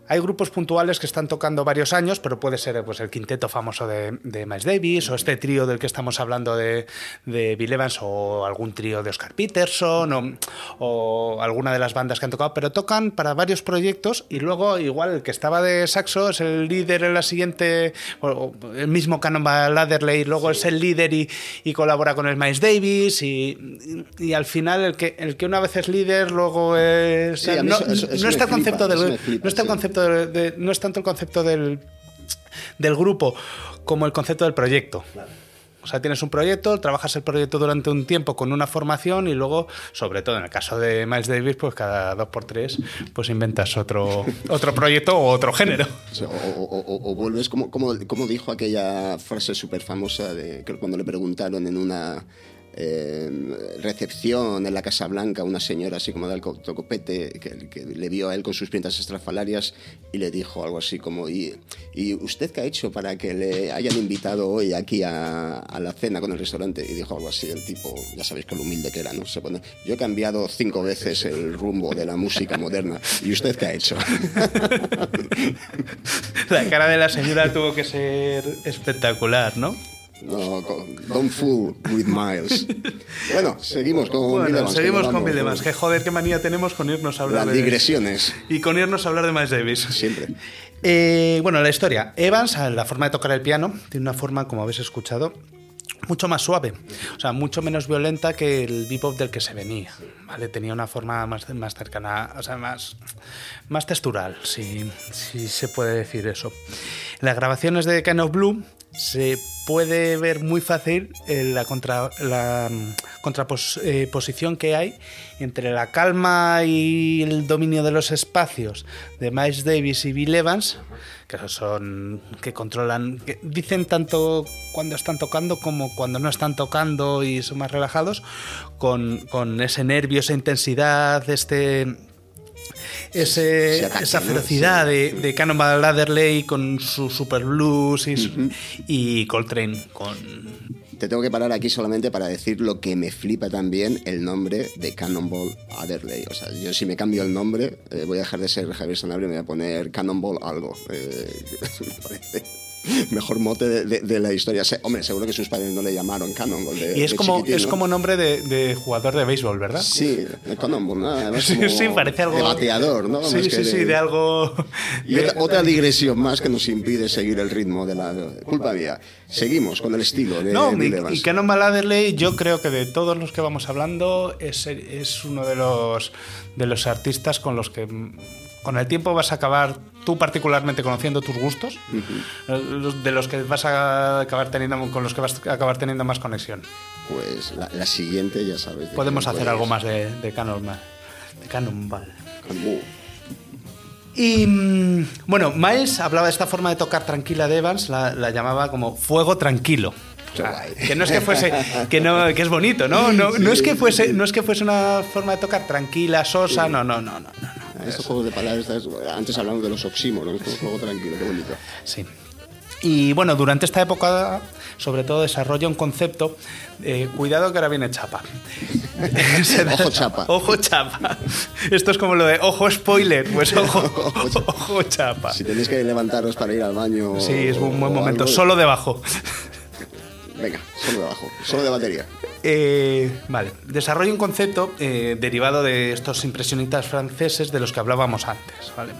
Speaker 16: Hay grupos puntuales que están tocando varios años, pero puede ser pues, el quinteto famoso de, de Miles Davis o este trío del que estamos hablando de, de Bill Evans o algún trío de Oscar Peterson o, o alguna de las bandas que han tocado, pero tocan para varios proyectos y luego igual el que estaba de saxo es el líder en la siguiente, o- el mismo Cannonball Adderley, luego es el líder y, y colabora con el Miles Davis y, y al final el que, el que una vez es líder luego es...
Speaker 1: Sí,
Speaker 16: no,
Speaker 1: eso- eso- eso
Speaker 16: no está
Speaker 1: flipa,
Speaker 16: concepto no está el
Speaker 1: sí.
Speaker 16: Concepto de- de- no es tanto el concepto del, del grupo como el concepto del proyecto. O sea, tienes un proyecto, trabajas el proyecto durante un tiempo con una formación y luego, sobre todo en el caso de Miles Davis, pues cada dos por tres, pues inventas otro, otro proyecto o otro género.
Speaker 1: O, sea, o- o- o- o vuelves, como, como, como dijo aquella frase súper famosa de que cuando le preguntaron en una recepción en la Casa Blanca una señora así como de alto copete que, le vio a él con sus pintas estrafalarias y le dijo algo así como ¿y, y usted qué ha hecho para que le hayan invitado hoy aquí a, la cena con el restaurante? Y dijo algo así, el tipo, ya sabéis que humilde que era, ¿no? Se pone, yo he cambiado cinco veces el rumbo de la música moderna. ¿Y usted qué ha hecho?
Speaker 16: La cara de la señora tuvo que ser espectacular, ¿no?
Speaker 1: No, don't fool with Miles. Bueno, seguimos con
Speaker 16: Bueno,
Speaker 1: Bill Evans,
Speaker 16: seguimos con Bill Evans. Que joder, qué manía tenemos con irnos a hablar
Speaker 1: Las
Speaker 16: de...
Speaker 1: digresiones.
Speaker 16: Y con irnos a hablar de Miles Davis.
Speaker 1: Siempre.
Speaker 16: Eh, bueno, la historia. Evans, la forma de tocar el piano, tiene una forma, como habéis escuchado, mucho más suave, o sea, mucho menos violenta que el bebop del que se venía, ¿vale? Tenía una forma más, más cercana, o sea, más, más textural, si, si se puede decir eso. En las grabaciones de Kind of Blue se puede ver muy fácil eh, la, contra, la mm, contraposición que hay entre la calma y el dominio de los espacios de Miles Davis y Bill Evans, que son que controlan, dicen tanto cuando están tocando como cuando no están tocando y son más relajados, con, con ese nervio, esa intensidad, este ese-
Speaker 1: ataque,
Speaker 16: esa
Speaker 1: ¿no?
Speaker 16: ferocidad
Speaker 1: Sí.
Speaker 16: de, de Cannonball Adderley con su super blues y, Coltrane con
Speaker 1: Te tengo que parar aquí solamente para decir lo que me flipa también el nombre de Cannonball Adderley. O sea, yo si me cambio el nombre, eh, voy a dejar de ser Javier Sanabria y me voy a poner Cannonball algo. Eh, mejor mote de, de- de la historia. Se- hombre, seguro que sus padres no le llamaron Cannonball. de-
Speaker 16: y es como es
Speaker 1: ¿no?
Speaker 16: como nombre de, jugador de béisbol, ¿verdad?
Speaker 1: Sí, de Cannonball, ¿no? Además
Speaker 16: Sí, parece algo
Speaker 1: De bateador, ¿no?
Speaker 16: Sí, sí, sí, de algo
Speaker 1: Y otra, digresión más que nos impide seguir el ritmo de la... Culpa mía. Seguimos con el estilo de
Speaker 16: No, y, y Cannonball Adderley, yo creo que de todos los que vamos hablando, es, es uno de los, de los artistas con los que con el tiempo vas a acabar tú particularmente conociendo tus gustos, eh, de los que vas a acabar teniendo, con los que vas a acabar teniendo más conexión.
Speaker 1: Pues la, la siguiente ya sabes. de
Speaker 16: Podemos hacer
Speaker 1: puedes.
Speaker 16: algo más de, de Cannonball. De Cannonball. Y mm, bueno, Miles hablaba de esta forma de tocar tranquila de Evans, la, la llamaba como fuego tranquilo. O sea, que no es que fuese, que no, que es bonito, ¿no? No, no es que fuese, no es que fuese una forma de tocar tranquila, sosa, no, no, no, no, no.
Speaker 1: Estos juegos de palabras, antes hablamos de los oxímoros, como juego tranquilo, qué bonito.
Speaker 16: Sí. Y bueno, durante esta época, sobre todo, desarrolla un concepto. eh, cuidado que ahora viene chapa.
Speaker 1: Ojo chapa.
Speaker 16: Ojo chapa. Esto es como lo de ojo spoiler, pues ojo, ojo chapa.
Speaker 1: Si tenéis que levantaros para ir al baño.
Speaker 16: Sí, es un buen momento.
Speaker 1: algo,
Speaker 16: Solo debajo.
Speaker 1: Venga, solo de abajo, solo de batería.
Speaker 16: Eh, vale, desarrolla un concepto eh, derivado de estos impresionistas franceses de los que hablábamos antes, ¿vale?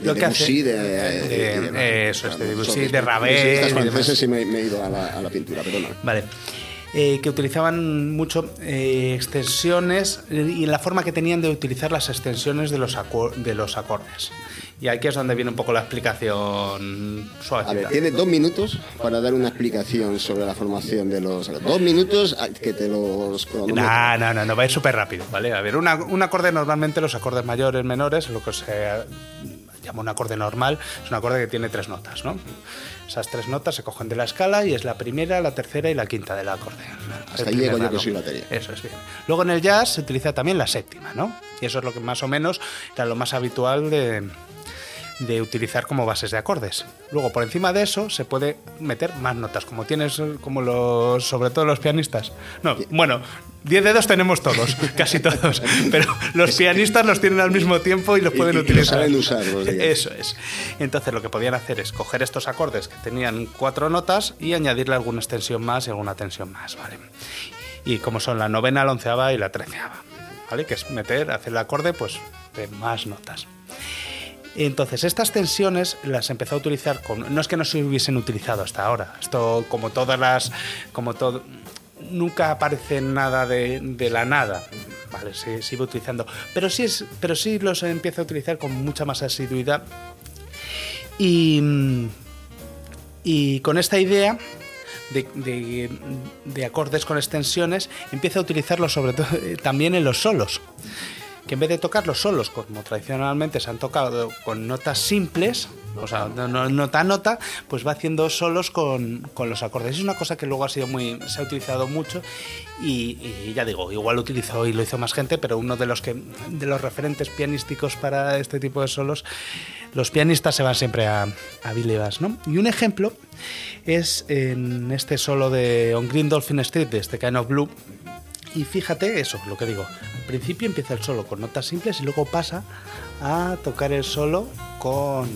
Speaker 1: De Debussy, de,
Speaker 16: de-
Speaker 1: de- de-
Speaker 16: eh, eso es, de Debussy, de
Speaker 1: franceses sí me, me he ido a la, a la pintura, perdona.
Speaker 16: Vale. Eh, que utilizaban mucho eh, extensiones eh, y en la forma que tenían de utilizar las extensiones de los, de los acordes. Y aquí es donde viene un poco la explicación suave.
Speaker 1: A ver, tiene dos minutos para dar una explicación sobre la formación de los. Dos minutos ah, que te los.
Speaker 16: No, no, no, no, va a ir súper rápido, ¿vale? A ver, una- un acorde normalmente, los acordes mayores, menores, lo que se llama un acorde normal, es un acorde que tiene tres notas, ¿no? Esas tres notas se cogen de la escala y es la primera, la tercera y la quinta del acorde.
Speaker 1: Hasta ahí llego yo que soy batería.
Speaker 16: Eso es bien. Luego en el jazz se utiliza también la séptima, ¿no? Y eso es lo que más o menos era lo más habitual de, de utilizar como bases de acordes. Luego por encima de eso se puede meter más notas, como tienes, como los, sobre todo los pianistas. No, bueno, 10 dedos tenemos todos, casi todos, pero los pianistas los tienen al mismo tiempo y los pueden
Speaker 1: y- y
Speaker 16: utilizar.
Speaker 1: saben usar, los de jazz.
Speaker 16: Eso es. Entonces lo que podían hacer es coger estos acordes que tenían cuatro notas y añadirle alguna extensión más y alguna tensión más, ¿vale? Y como son la novena, la onceava y la treceava, ¿vale? Que es meter, hacer el acorde, pues, de más notas. Entonces, estas tensiones las empezó a utilizar con. No es que no se hubiesen utilizado hasta ahora. Esto, como todas las. Como todo. Nunca aparece nada de, la nada. Vale, se sigue utilizando. Pero sí, es, pero sí los empieza a utilizar con mucha más asiduidad. Y. Y con esta idea. De, de- de acordes con extensiones, empieza a utilizarlos sobre todo eh, también en los solos que en vez de tocar los solos como tradicionalmente se han tocado con notas simples, o sea, no- no- nota a nota, pues va haciendo solos con, con los acordes. Es una cosa que luego ha sido muy, se ha utilizado mucho y, y ya digo, igual lo utilizó y lo hizo más gente, pero uno de los que de los referentes pianísticos para este tipo de solos, los pianistas se van siempre a, a Billy Bass, ¿no? Y un ejemplo es en este solo de On Green Dolphin Street de este Kind of Blue, y fíjate eso, lo que digo. Al principio empieza el solo con notas simples y luego pasa a tocar el solo con,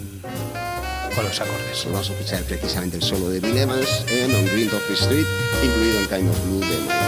Speaker 16: con los acordes.
Speaker 1: Vamos a escuchar precisamente el solo de Bill Evans en On Green Street, incluido en Kind of Blue de Mike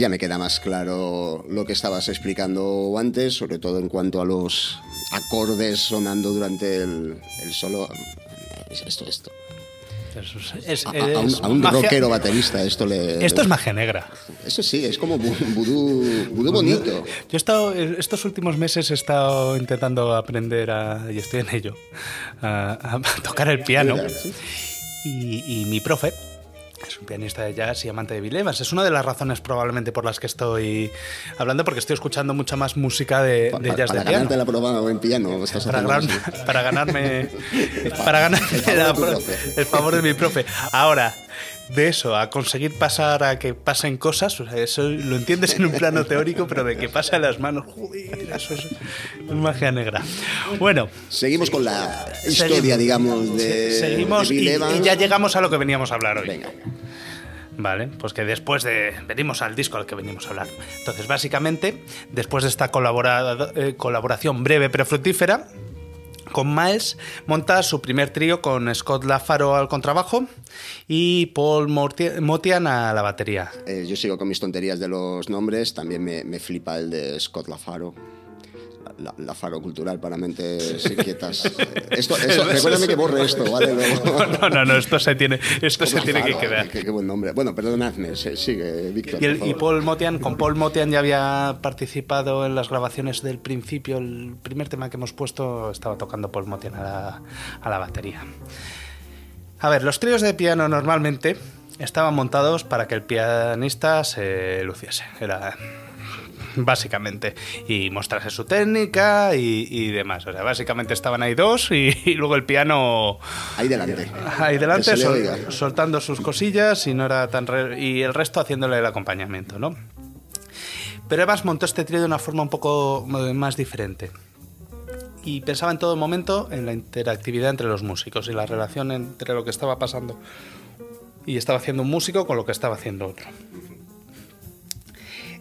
Speaker 1: ya me queda más claro lo que estabas explicando antes, sobre todo en cuanto a los acordes sonando durante el, el solo. Es Esto, esto.
Speaker 16: Es-
Speaker 1: A, a un,
Speaker 16: es
Speaker 1: a un
Speaker 16: magia-
Speaker 1: rockero baterista esto le...
Speaker 16: Esto es magia negra.
Speaker 1: Eso sí, es como vu- vudú, vudú bonito.
Speaker 16: Yo he estado, estos últimos meses he estado intentando aprender a, y estoy en ello, a, a tocar el piano. Y, y mi profe pianista de jazz y amante de Bill Evans. Es una de las razones probablemente por las que estoy hablando, porque estoy escuchando mucha más música de, de
Speaker 1: Pa-
Speaker 16: jazz
Speaker 1: para
Speaker 16: de piano.
Speaker 1: la prueba en piano. estás
Speaker 16: Para, gran- para ganarme para ganarme
Speaker 1: El favor
Speaker 16: la-
Speaker 1: de
Speaker 16: el favor de mi profe. Ahora, de eso a conseguir pasar a que pasen cosas, o sea, eso lo entiendes en un plano teórico, pero de que pase a las manos, joder, eso es, magia negra. Bueno,
Speaker 1: Seguimos con la
Speaker 16: Seguimos.
Speaker 1: historia, digamos, de,
Speaker 16: se- seguimos
Speaker 1: de Bill
Speaker 16: y,
Speaker 1: Evans.
Speaker 16: y ya llegamos a lo que veníamos a hablar hoy.
Speaker 1: Venga.
Speaker 16: Vale, pues que después de. Venimos al disco al que venimos a hablar. Entonces, básicamente, después de esta colabora- eh, colaboración breve pero fructífera, Con Miles monta su primer trío con Scott Lafaro al contrabajo y Paul Motian a la batería.
Speaker 1: Eh, yo sigo con mis tonterías de los nombres. También me, me flipa el de Scott Lafaro. La, Lafaro cultural para mentes inquietas. Esto, esto- recuérdame que borre esto, ¿vale? Luego-
Speaker 16: No, no, no, esto se tiene, esto se tiene que quedar.
Speaker 1: Qué, qué buen nombre. Bueno, perdonadme, se- sigue, Víctor.
Speaker 16: Y, el- y. Paul Motian, con Paul Motian ya había participado en las grabaciones del principio. El primer tema que hemos puesto estaba tocando Paul Motian a la, a la batería. A ver, los tríos de piano normalmente estaban montados para que el pianista se luciese. Era básicamente y mostrase su técnica y, y demás. O sea, básicamente estaban ahí dos y, y luego el piano
Speaker 1: Ahí delante.
Speaker 16: ahí delante sol- soltando sus cosillas y no era tan re- y el resto haciéndole el acompañamiento, ¿no? Pero Evans montó este trío de una forma un poco eh, más diferente. Y pensaba en todo momento en la interactividad entre los músicos y la relación entre lo que estaba pasando y estaba haciendo un músico con lo que estaba haciendo otro.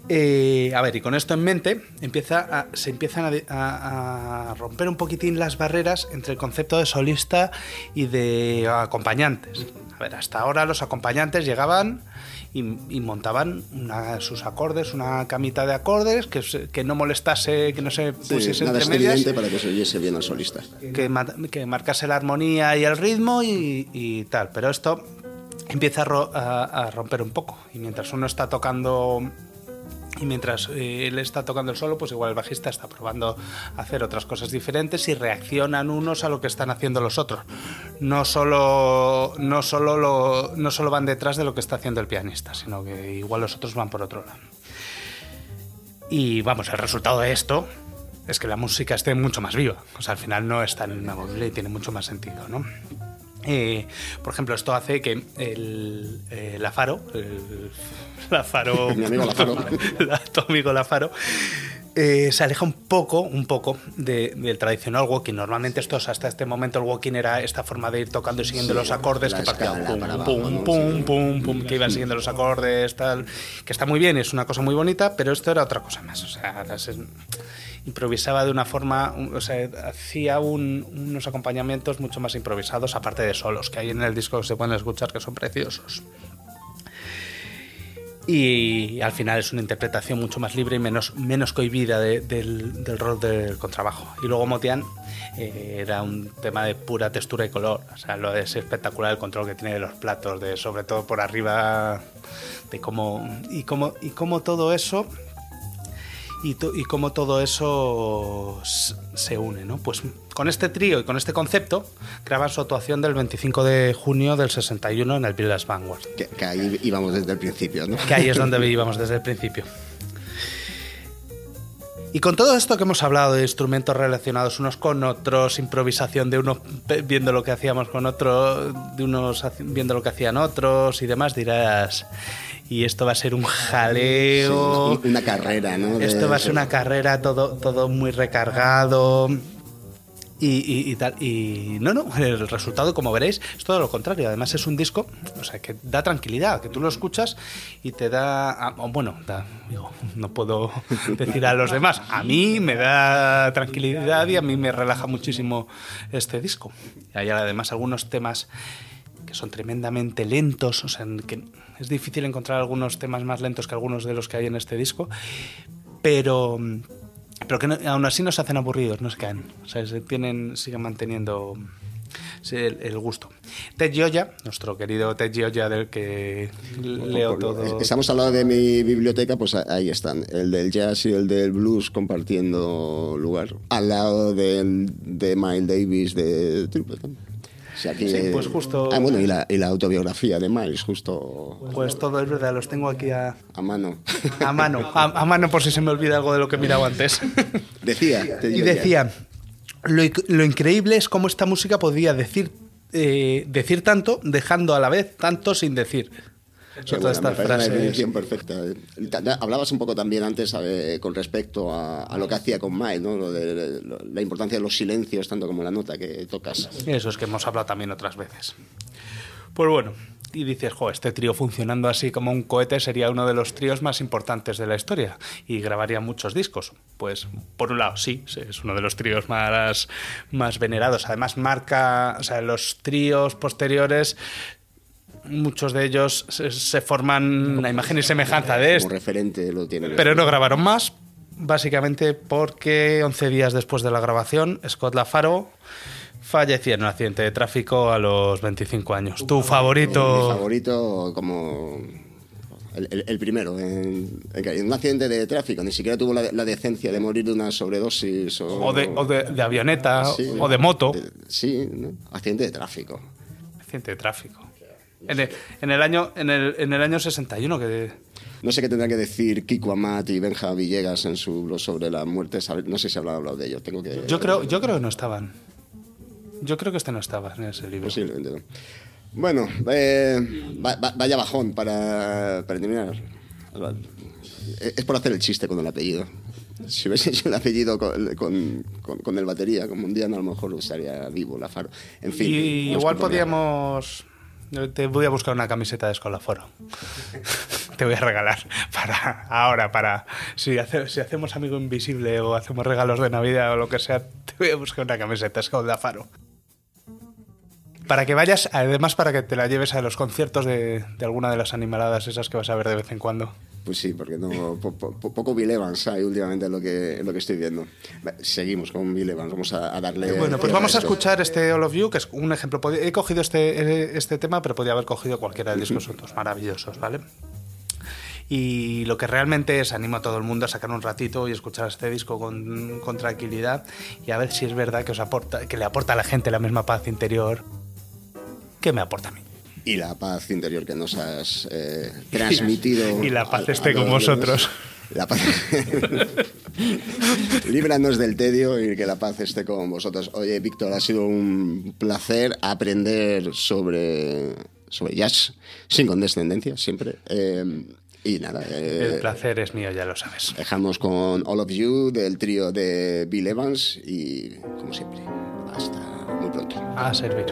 Speaker 16: Eh, a ver, y con esto en mente, empieza a- se empiezan a, de- a- a romper un poquitín las barreras entre el concepto de solista y de acompañantes. A ver, hasta ahora los acompañantes llegaban y, y montaban una- sus acordes, una camita de acordes que, no molestase, que no se
Speaker 1: Sí,
Speaker 16: pusiese
Speaker 1: nada
Speaker 16: entre medias
Speaker 1: para que se oyese bien al solista.
Speaker 16: que, ma- que marcase la armonía y el ritmo y, y tal. Pero esto empieza a, ro- a- a romper un poco. Y mientras uno está tocando y mientras eh, él está tocando el solo, pues igual el bajista está probando hacer otras cosas diferentes y reaccionan unos a lo que están haciendo los otros. No solo, no solo, lo- no solo van detrás de lo que está haciendo el pianista, sino que igual los otros van por otro lado. Y vamos, el resultado de esto es que la música esté mucho más viva. O sea, al final no es tan inamovible y tiene mucho más sentido, ¿no? Eh, por ejemplo, esto hace que el, el, Lafaro,
Speaker 1: Mi amigo Lafaro.
Speaker 16: la- tu amigo Lafaro, eh, se aleja un poco, un poco de- del tradicional walking. Normalmente estos, hasta este momento el walking era esta forma de ir tocando y siguiendo
Speaker 1: Sí,
Speaker 16: los acordes que partían pum, pum, pum,
Speaker 1: Sí.
Speaker 16: pum, pum, que iban siguiendo los acordes, tal, que está muy bien, es una cosa muy bonita, pero esto era otra cosa más. O sea, las- improvisaba de una forma, o sea, hacía un- unos acompañamientos mucho más improvisados, aparte de solos, que hay en el disco que se pueden escuchar que son preciosos. Y al final es una interpretación mucho más libre y menos, menos cohibida de- del, del rol del contrabajo. Y luego Motian eh, era un tema de pura textura y color. O sea, lo es espectacular el control que tiene de los platos, de sobre todo por arriba, de cómo. Y cómo, y cómo todo eso. Y, y cómo todo eso se une, ¿no? Pues con este trío y con este concepto graban su actuación del 25 de junio del 61 en el Village Vanguard.
Speaker 1: Que, que ahí íbamos desde el principio, ¿no?
Speaker 16: Que ahí es donde íbamos desde el principio. Y con todo esto que hemos hablado de instrumentos relacionados unos con otros, improvisación de unos viendo lo que hacíamos con otros, de unos viendo lo que hacían otros y demás, dirás, y esto va a ser un jaleo.
Speaker 1: Sí, una carrera, ¿no? De-
Speaker 16: Esto va a ser una carrera todo, todo muy recargado. Y, y- y tal. Y no, no, el resultado, como veréis, es todo lo contrario. Además, es un disco o sea, que da tranquilidad, que tú lo escuchas y te da. ah, Bueno, da- digo, no puedo decir a los demás. A mí me da tranquilidad y a mí me relaja muchísimo este disco. Y hay además algunos temas que son tremendamente lentos, o sea, que es difícil encontrar algunos temas más lentos que algunos de los que hay en este disco, pero pero que no- aún así no se hacen aburridos, no se caen, o sea, se tienen, siguen manteniendo el, el gusto. Ted Gioia, nuestro querido Ted Gioia del que leo todo.
Speaker 1: Estamos hablando de mi biblioteca, pues ahí están. El del jazz y el del blues compartiendo lugar. Al lado del- de Miles Davis de Tripleton. O sea, aquí-
Speaker 16: Sí, pues justo-
Speaker 1: Ah, bueno, y la, y la autobiografía de Miles, justo
Speaker 16: Pues todo es verdad, los tengo aquí a,
Speaker 1: a mano.
Speaker 16: a mano, a, a mano por si se me olvida algo de lo que he mirado antes.
Speaker 1: Decía. te
Speaker 16: Y decía, lo, lo increíble es cómo esta música podía decir, eh, decir tanto, dejando a la vez tanto sin decir. Frases.
Speaker 1: definición perfecta. Ta- Hablabas un poco también antes eh, con respecto a, a lo que hacía con Miles, ¿no? Lo de, lo- la importancia de los silencios, tanto como la nota que tocas.
Speaker 16: Eso es que hemos hablado también otras veces. Pues bueno, y dices, jo, este trío funcionando así como un cohete sería uno de los tríos más importantes de la historia y grabaría muchos discos. Pues, por un lado, sí, sí, es uno de los tríos más, más venerados. Además, marca, o sea, los tríos posteriores muchos de ellos se, se forman la imagen y semejanza de
Speaker 1: Como
Speaker 16: este.
Speaker 1: referente lo tiene.
Speaker 16: Pero no grabaron más, básicamente porque 11 días después de la grabación, Scott Lafaro fallecía en un accidente de tráfico a los 25 años. Tu
Speaker 1: Mi
Speaker 16: favorito.
Speaker 1: favorito como el, el- el primero, en, en un accidente de tráfico, ni siquiera tuvo la, la decencia de morir de una sobredosis o,
Speaker 16: O de, o de- de avioneta
Speaker 1: Sí.
Speaker 16: o de moto.
Speaker 1: Sí, ¿no? accidente de tráfico.
Speaker 16: Accidente de tráfico. En el, en el año, en, el, en el año 61, que
Speaker 1: No sé qué tendrán que decir Kiko Amat y Benja Villegas en su blog sobre la muerte. No sé si habrán hablado de ello. Tengo que,
Speaker 16: yo creo, yo creo que no estaban. Yo creo que este no estaba en ese libro.
Speaker 1: Posiblemente no. Bueno, eh, va- va- vaya bajón para, para terminar. Es por hacer el chiste con el apellido. Si hubiese hecho el apellido con, con, con- con el batería, con Mundial, a lo mejor estaría vivo la Faro. En fin.
Speaker 16: Y igual podíamos. Te voy a buscar una camiseta de Escolaforo. Te voy a regalar para ahora, para si, hace- si hacemos amigo invisible o hacemos regalos de Navidad o lo que sea, te voy a buscar una camiseta de Escolafaro. Para que vayas, además para que te la lleves a los conciertos de, de alguna de las animaladas esas que vas a ver de vez en cuando.
Speaker 1: Pues sí, porque no, po- po- po- poco Bill Evans hay últimamente en lo que, lo que estoy viendo. Seguimos con Bill Evans, vamos a, a darle...
Speaker 16: Bueno, pues vamos a
Speaker 1: esto.
Speaker 16: escuchar este All of You, que es un ejemplo. He cogido este, este tema, pero podía haber cogido cualquiera de discos, son todos maravillosos, ¿vale? Y lo que realmente es, animo a todo el mundo a sacar un ratito y escuchar este disco con, con tranquilidad y a ver si es verdad que os aporta, que le aporta a la gente la misma paz interior que me aporta a mí.
Speaker 1: Y la paz interior que nos has eh, transmitido.
Speaker 16: Y la paz
Speaker 1: a- a
Speaker 16: esté con
Speaker 1: todos los-
Speaker 16: vosotros.
Speaker 1: La paz. Líbranos del tedio y que la paz esté con vosotros. Oye, Víctor, ha sido un placer aprender sobre, sobre jazz, sin condescendencia, siempre. Eh, y nada. eh,
Speaker 16: El placer es mío, ya lo sabes.
Speaker 1: Dejamos con All of You del trío de Bill Evans y, como siempre, hasta muy pronto.
Speaker 16: A servir.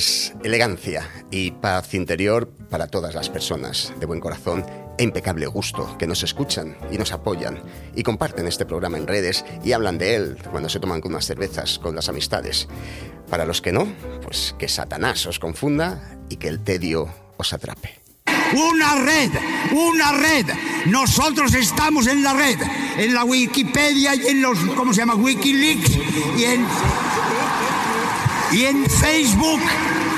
Speaker 1: Pues elegancia y paz interior para todas las personas de buen corazón e impecable gusto que nos escuchan y nos apoyan y comparten este programa en redes y hablan de él cuando se toman con unas cervezas con las amistades. Para los que no, pues que Satanás os confunda y que el tedio os atrape.
Speaker 17: Una red, una red. Nosotros estamos en la red, en la Wikipedia y en los, ¿cómo se llama? Wikileaks y en, y en Facebook.